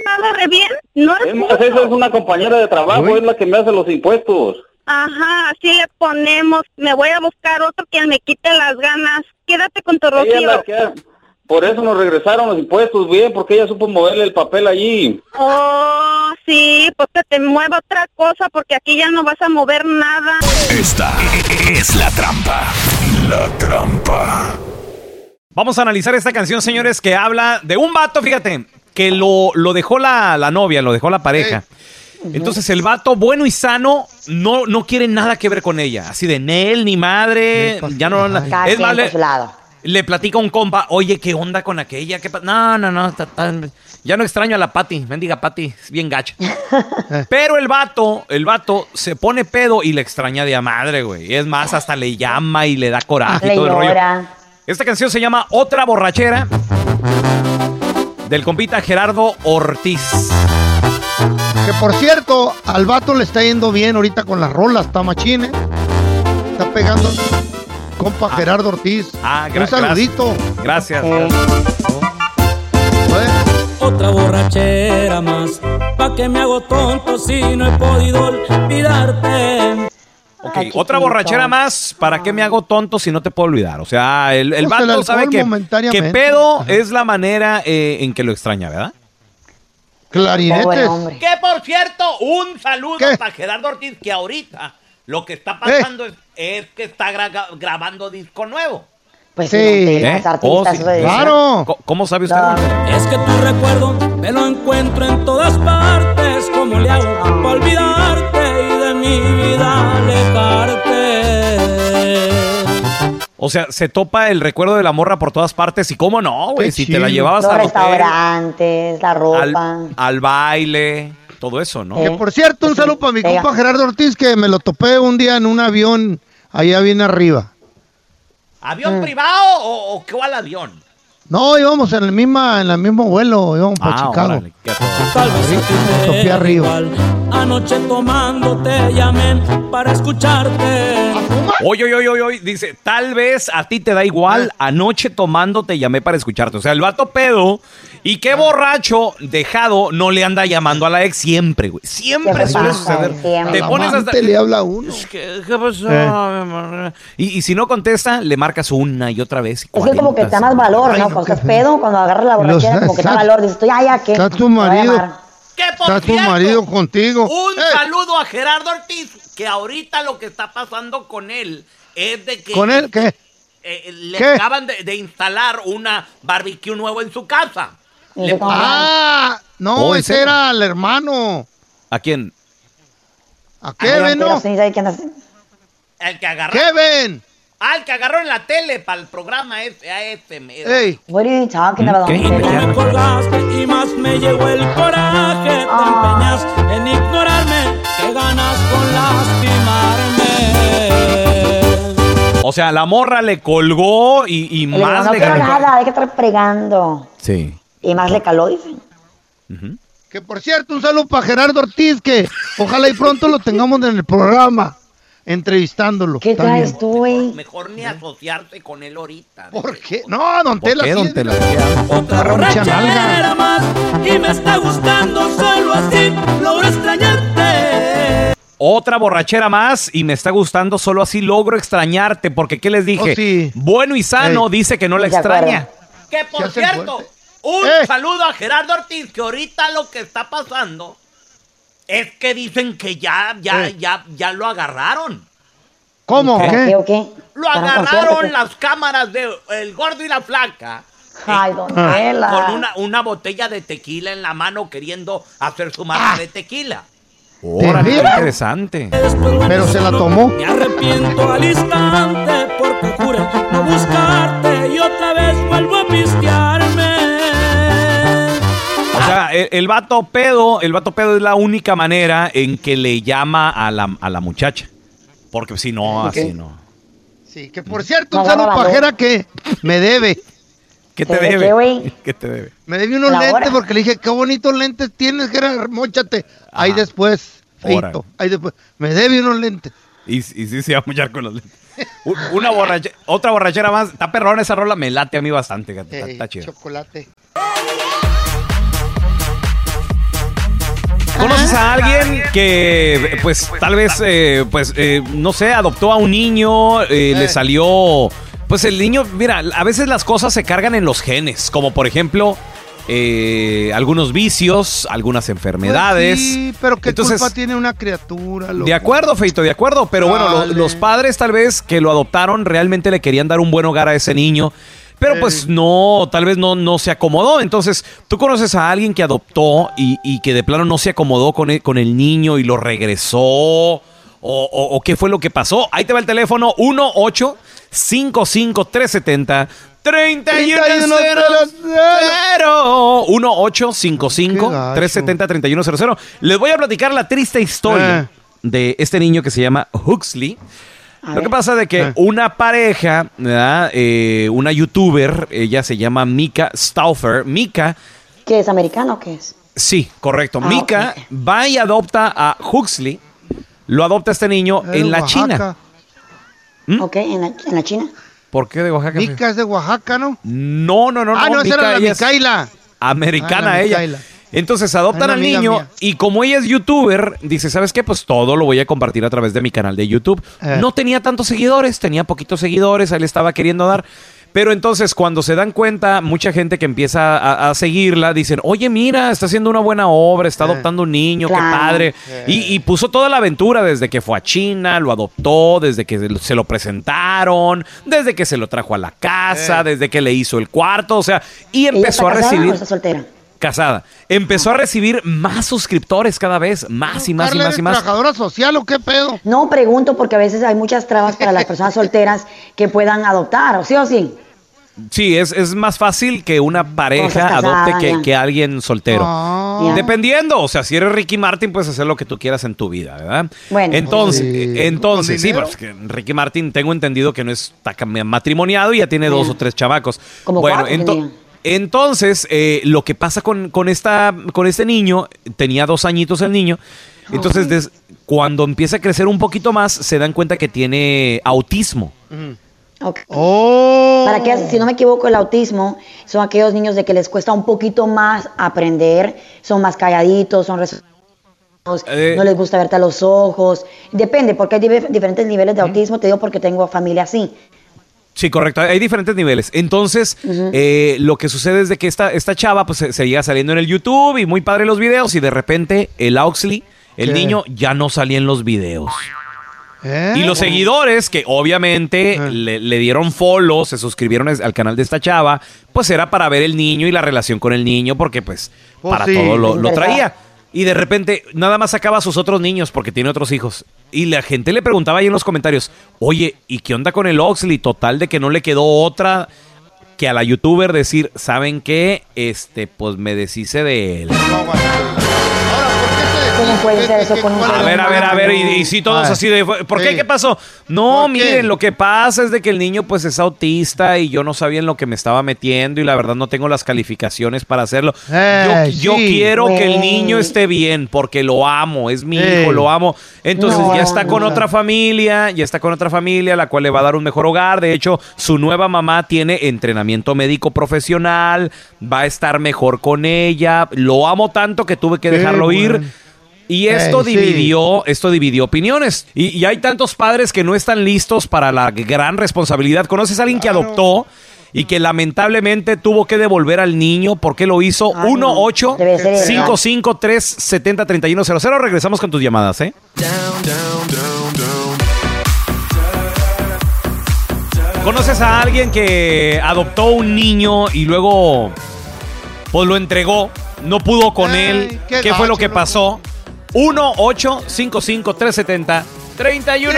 nada re bien. No es Es más, justo. esa es una compañera de trabajo, es la que me hace los impuestos. Ajá, así le ponemos. Me voy a buscar otro que me quite las ganas. Quédate con tu Ella es Rocío. la que... Por eso nos regresaron los impuestos bien, porque ella supo moverle el papel allí. Oh, sí, pues que te mueva otra cosa porque aquí ya no vas a mover nada. Esta es la trampa. La trampa. Vamos a analizar esta canción, señores, que habla de un vato, fíjate, que lo, lo dejó la, la novia, lo dejó la pareja. Entonces el vato bueno y sano no, no quiere nada que ver con ella. Así de Nel, ni madre, ya no... Cada Es quien más, por le, su lado. le platica a un compa, oye, ¿qué onda con aquella? ¿Qué pa-?" no, no, no, está tan- ya no extraño a la Pati, mendiga Pati, es bien gacha. Pero el vato, el vato se pone pedo y le extraña de a madre, güey. Es más, hasta le llama y le da coraje Le y todo el rollo. llora. Esta canción se llama Otra borrachera del compita Gerardo Ortiz. Que por cierto, al vato le está yendo bien ahorita con las rolas, está machine. Está pegando compa Gerardo Ortiz. Ah, Un saludito. Gracias. Otra borrachera más, pa' que me hago tonto si no he podido olvidarte. Ok, otra borrachera más. ¿Para qué me hago tonto si no te puedo olvidar? O sea, el, el Pues sabe que, que pedo es la manera eh, en que lo extraña, ¿verdad? Clarinetes. Que por cierto, un saludo para Gerardo Ortiz, que ahorita lo que está Eh. pasando es, es que está gra- grabando disco nuevo. Pues Sí. ¿Eh? los artistas, Oh, sí. Claro. ¿Cómo- ¿Cómo sabe usted? Es que tu recuerdo me lo encuentro en todas partes. ¿Cómo le hago para olvidarte mi vida alejarte? O sea, se topa el recuerdo de la morra por todas partes. ¿Y cómo no, güey? Si te la llevabas Los hotel, restaurantes, la ropa. al, al baile, todo eso, ¿no? Que por cierto, un saludo para mi compa Gerardo Ortiz, que me lo topé un día en un avión allá bien arriba. ¿Avión Mm. privado o, o cuál avión? No, íbamos en el misma, en el mismo vuelo, íbamos para Ah, Chicago. órale, qué. Tal vez arriba. Anoche tomando te llamé para escucharte. Oye, oye, oye, oye, dice, tal vez a ti te da igual, anoche tomando te llamé para escucharte. O sea, el vato pedo y qué borracho dejado no le anda llamando a la ex siempre, güey. Siempre suele pasa, suceder. siempre. Te pones hasta... le habla a uno. ¿Qué, qué pasó? Eh. mi amor? Y, y si no contesta, le marcas una y otra vez. Es que como que te da más valor, ¿no? Cuando estás pedo, cuando agarras la borrachera, como que te da está- valor. Dices, tú ya, ya, ¿qué? Está tu marido. Que por Está tu marido contigo. Un Eh, saludo a Gerardo Ortiz, que ahorita lo que está pasando con él es de que ¿Con él qué? eh, le ¿Qué? acaban de, de instalar una barbecue nuevo en su casa. Le Ah, no, Oh, ¿en ese serio? era el hermano. ¿A quién? ¿A "Ay, Kevin, no? El que agarró. Kevin. Ah, el que agarró en la tele para el programa mero. Ey, What are you talking about? ¿Qué? Me colgaste y más me llegó el coraje. Te Ah. empeñas en ignorarme. Que ganas con lastimarme. O sea, la morra le colgó y, y Y le digo, más no le quiero nada, hay que estar pregando. Sí. Y más le caló, dice. Ujú. que por cierto, un saludo para Gerardo Ortiz, que ojalá y pronto lo tengamos en el programa, entrevistándolo. ¿Qué también. traes tú, güey? Mejor ni asociarse con él ahorita. ¿Por qué? No, don ¿Por Tela. qué, sí don es- Tela? Otra borrachera más. Y me está gustando solo así. Logro extrañarte. Otra borrachera más y me está gustando, solo así logro extrañarte, porque ¿qué les dije? Oh, sí. Bueno y sano, Ey. dice que no la extraña. Que por cierto, fuerte. Un Eh. saludo a Gerardo Ortiz, que ahorita lo que está pasando es que dicen que ya, ya, Eh. ya, ya lo agarraron. ¿Cómo? ¿Qué? ¿Qué ¿Qué? o qué? Lo ¿Para un agarraron las cámaras de El Gordo y la Flaca. Ay, don Ah. Tela. Con una, una botella de tequila en la mano queriendo hacer su marca de tequila. Órale, qué interesante. Pero se la tomó. Me arrepiento al instante porque juré no buscarte y otra vez vuelvo a pistearme. O sea, el, el vato pedo, el vato pedo es la única manera en que le llama a la, a la muchacha. Porque si no, así no. Sí, que por cierto, un saludo pajera que me debe. ¿Qué te ¿Qué, debe? qué, te debe? Me debe unos lentes hora. porque le dije, qué bonitos lentes tienes, Gerard, móchate. Ahí Ajá. después, feito. Ahí después. Me debe unos lentes. Y, y sí se va a muchar con los lentes. Una borrachera, otra borrachera más. Está perrón esa rola, me late a mí bastante. Está chido. Chocolate. ¿Conoces a alguien que, pues, tal vez, eh, pues, eh, no sé, adoptó a un niño, eh, le salió, pues, el niño, mira, a veces las cosas se cargan en los genes, como por ejemplo, eh, algunos vicios, algunas enfermedades. Pues sí, pero qué Entonces, culpa tiene una criatura, loco? De acuerdo, Feito, de acuerdo. Pero bueno, lo- los padres tal vez que lo adoptaron realmente le querían dar un buen hogar a ese niño. Pero pues no, tal vez no, no se acomodó. Entonces, tú conoces a alguien que adoptó y, y que de plano no se acomodó con el, con el niño y lo regresó. O, o- o qué fue lo que pasó. Ahí te va el teléfono 18 55 370 3100 1855 370 3100 Les voy a platicar la triste historia Eh. de este niño que se llama Huxley. Lo que pasa de que Eh. una pareja. Eh, una youtuber, ella se llama Mika Stauffer. Mika, ¿Qué es americano o qué es? sí, correcto. Ah, Mika va y adopta a Huxley. Lo adopta este niño en la China. ¿Mm? Ok, ¿en la, en la China. ¿Por qué de Oaxaca? Mica es de Oaxaca, ¿no? No, no, no. Ah, no, esa Mika, era la es Micaela. Americana Ah, la ella. Micaela. Entonces adoptan al niño mía. y como ella es youtuber, dice, ¿sabes qué? Pues todo lo voy a compartir a través de mi canal de YouTube. Eh. No tenía tantos seguidores, tenía poquitos seguidores, ahí le estaba queriendo dar. Pero entonces cuando se dan cuenta, mucha gente que empieza a, a seguirla, dicen, oye, mira, está haciendo una buena obra, está adoptando un niño, qué padre. Eh. Y, y puso toda la aventura desde que fue a China, lo adoptó, desde que se- lo presentaron, desde que se lo trajo a la casa, Eh. desde que le hizo el cuarto, o sea, y ¿Ella empezó a recibir o está soltera? Casada. Empezó a recibir más suscriptores cada vez, más y más y más y ¿eres más. trabajadora social o qué pedo? No pregunto porque a veces hay muchas trabas para las personas solteras que puedan adoptar, ¿o sí o sí? Sí, es, es más fácil que una pareja adopte que, que alguien soltero. Ya. Dependiendo, o sea, si eres Ricky Martin, puedes hacer lo que tú quieras en tu vida, ¿verdad? Bueno. entonces, Sí. eh, entonces, ¿Con sí, pues que Ricky Martin tengo entendido que no está matrimoniado y ya tiene dos o tres chamacos. Como bueno, cuatro ento- tenía. Entonces, eh, lo que pasa con, con esta, con este niño, tenía dos añitos el niño, entonces des- cuando empieza a crecer un poquito más, se dan cuenta que tiene autismo. Ok. Oh. Para que, si no me equivoco, el autismo son aquellos niños de que les cuesta un poquito más aprender, son más calladitos, son Eh. no les gusta verte a los ojos. Depende, porque hay dif- diferentes niveles de autismo, te digo porque tengo familia así. Sí, correcto. Hay diferentes niveles. Entonces, eh, lo que sucede es de que esta, esta chava pues se- seguía saliendo en el YouTube y muy padre los videos y de repente el Auxley, el ¿Qué? niño, ya no salía en los videos. ¿Eh? Y los seguidores que obviamente le, le dieron follow, se suscribieron al canal de esta chava, pues era para ver el niño y la relación con el niño porque pues Pues para sí. todo lo, traía. Y de repente nada más sacaba a sus otros niños porque tiene otros hijos. Y la gente le preguntaba ahí en los comentarios, oye, ¿y qué onda con el Oxley? Total de que no le quedó otra que a la youtuber decir, ¿saben qué? Este, pues me deshice de él. ¿Cómo puede ser eso con un A ver, a ver, a ver, y, y sí, todos Ah, así de... ¿Por qué? ¿Qué pasó? No, miren, lo que pasa es de que el niño pues es autista y yo no sabía en lo que me estaba metiendo y la verdad no tengo las calificaciones para hacerlo. Eh, yo yo sí. quiero que el niño esté bien porque lo amo, es mi hijo, lo amo. Entonces No, ya está con no. otra familia, ya está con otra familia, la cual le va a dar un mejor hogar. De hecho, su nueva mamá tiene entrenamiento médico profesional, va a estar mejor con ella. Lo amo tanto que tuve que dejarlo ir. bueno. Y esto sí. dividió, esto dividió opiniones. Y, y hay tantos padres que no están listos para la gran responsabilidad. ¿Conoces a alguien que adoptó y que lamentablemente tuvo que devolver al niño? ¿Por qué lo hizo? Ay, no. 1 8 Debe ser ilegal. 553 70 3100 Regresamos con tus llamadas, ¿eh? ¿Conoces a alguien que adoptó un niño y luego pues lo entregó? No pudo con Ay, él. qué ¿Qué, fue lo que pasó? 1 8 55 370 3100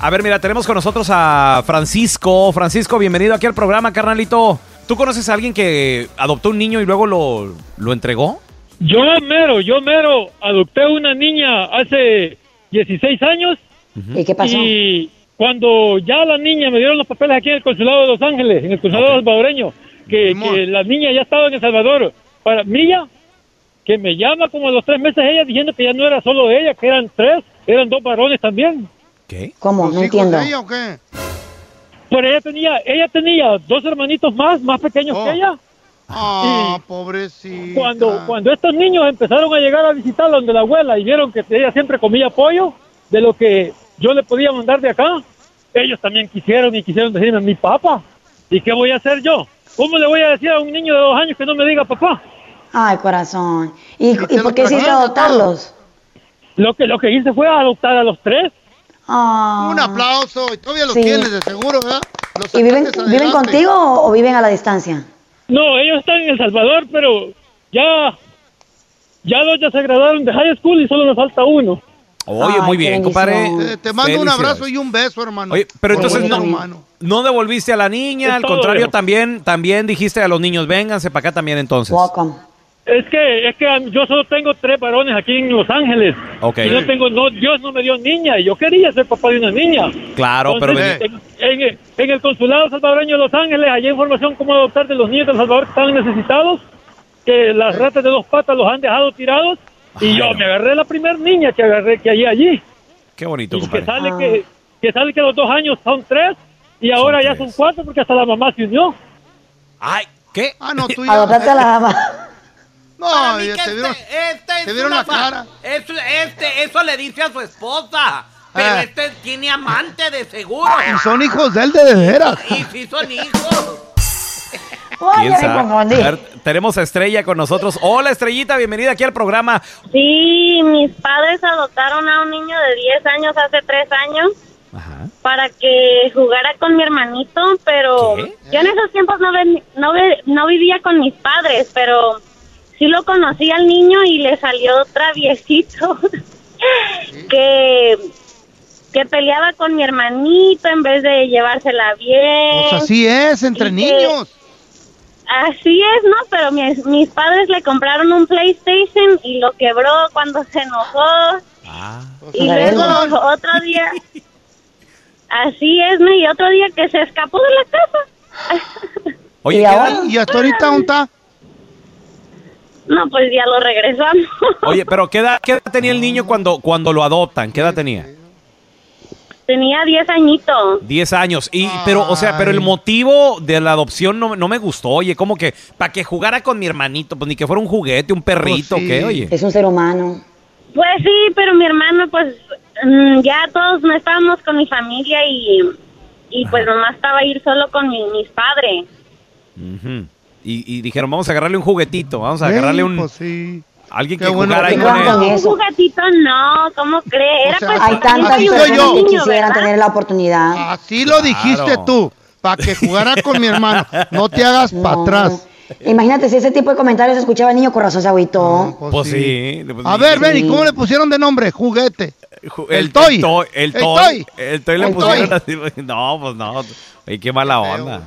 A ver, mira, tenemos con nosotros a Francisco. Francisco, bienvenido aquí al programa, carnalito. ¿Tú conoces a alguien que adoptó un niño y luego lo, lo entregó? Yo mero, yo mero, adopté una niña hace 16 años ¿Y qué pasó? y cuando ya la niña me dieron los papeles aquí en el consulado de Los Ángeles, en el consulado salvadoreño, que, que la niña ya estaba en El Salvador, para Milla, que me llama como a los tres meses ella diciendo que ya no era solo ella, que eran tres, eran dos varones también. ¿Qué? ¿Cómo? No entiendo. ¿Ella o qué? Pero ella tenía, ella tenía dos hermanitos más, más pequeños Oh. que ella. Ah, pobrecita. Cuando, cuando estos niños empezaron a llegar a visitarla donde la abuela y vieron que ella siempre comía pollo de lo que yo le podía mandar de acá, ellos también quisieron y quisieron decirme, mi papá, ¿y qué voy a hacer yo? ¿Cómo le voy a decir a un niño de dos años que no me diga papá? Ay, corazón. ¿Y, ¿y por qué hiciste adoptarlos? Lo que, lo que hice fue adoptar a los tres. Ah. Un aplauso. Y todavía lo Sí. tienes de seguro, ¿verdad? ¿Y viven, viven contigo o, o viven a la distancia? No, ellos están en El Salvador, pero ya, ya dos ya se graduaron de high school y solo nos falta uno. Oye, muy bien, compadre. Te, te mando un abrazo y un beso, hermano. Oye, pero Por entonces no, no devolviste a la niña, Es al contrario, también, también dijiste a los niños, vénganse para acá también entonces. Es que, es que yo solo tengo tres varones aquí en Los Ángeles. Ok. Y no tengo, no, Dios no me dio niña y yo quería ser papá de una niña. Claro, pero Entonces, en, en- en el consulado salvadoreño de Los Ángeles hay información cómo adoptar de los niños de El Salvador que están necesitados, que las ratas de dos patas los han dejado tirados. Y yo me agarré la primera niña que agarré que hay allí. Qué bonito, Que compadre. sale que, que sale que a los dos años son tres y ahora ya son cuatro porque hasta la mamá se unió. Ay, ¿qué? Ah, no, tú Adoptaste a la dama. No, ya que te vieron. este, este te es vieron una la cara. Eso, este, eso le dice a su esposa. Pero Ah. este tiene amante de seguro. Y son hijos de él de, de veras. Y sí son hijos. ¿Quién sabe? A ver, tenemos a Estrella con nosotros. Hola, Estrellita, bienvenida aquí al programa. Sí, mis padres adoptaron a un niño de 10 años hace 3 años para que jugara con mi hermanito, pero yo en esos tiempos no, ven- no, ve- no vivía con mis padres, pero sí lo conocí al niño y le salió traviesito que, que peleaba con mi hermanito en vez de llevársela bien. Pues así es, entre Y que- niños. Así es, ¿no? Pero mis, mis padres le compraron un PlayStation y lo quebró cuando se enojó. y Pues luego otro día... Así es, ¿no? Y otro día que se escapó de la casa. Oye, ¿Y ¿qué ahora? edad- ¿Y hasta ahorita dónde está? No, pues ya lo regresamos. Oye, pero ¿qué edad, qué edad tenía el niño cuando, cuando lo adoptan? ¿Qué edad tenía? Tenía 10 añitos. 10 años. Y, pero, o sea, pero el motivo de la adopción no, no me gustó. Oye, como que para que jugara con mi hermanito, pues ni que fuera un juguete, un perrito, ¿qué? Oye. Es un ser humano. Pues sí, pero mi hermano, pues mm, ya todos no estábamos con mi familia y, y pues nomás estaba a ir solo con mi- mis padres. Ujú. Y, y dijeron, vamos a agarrarle un juguetito, vamos a agarrarle un... Pues sí. Alguien Qué que bueno jugara ahí con él. Un juguetito no, ¿cómo cree? Era O sea, pues Hay tantas personas yo. que quisieran ¿verdad? tener la oportunidad. Así lo dijiste tú, para que jugara con mi hermano. No te hagas para atrás. Imagínate si ese tipo de comentarios se escuchaba el niño con razón se agüitó. Pues sí. A ver, ven, ¿y cómo le pusieron de nombre? Juguete. El toy. El toy. El El toy. toy. El toy le El pusieron toy. así. No, pues no. Oye, qué mala onda.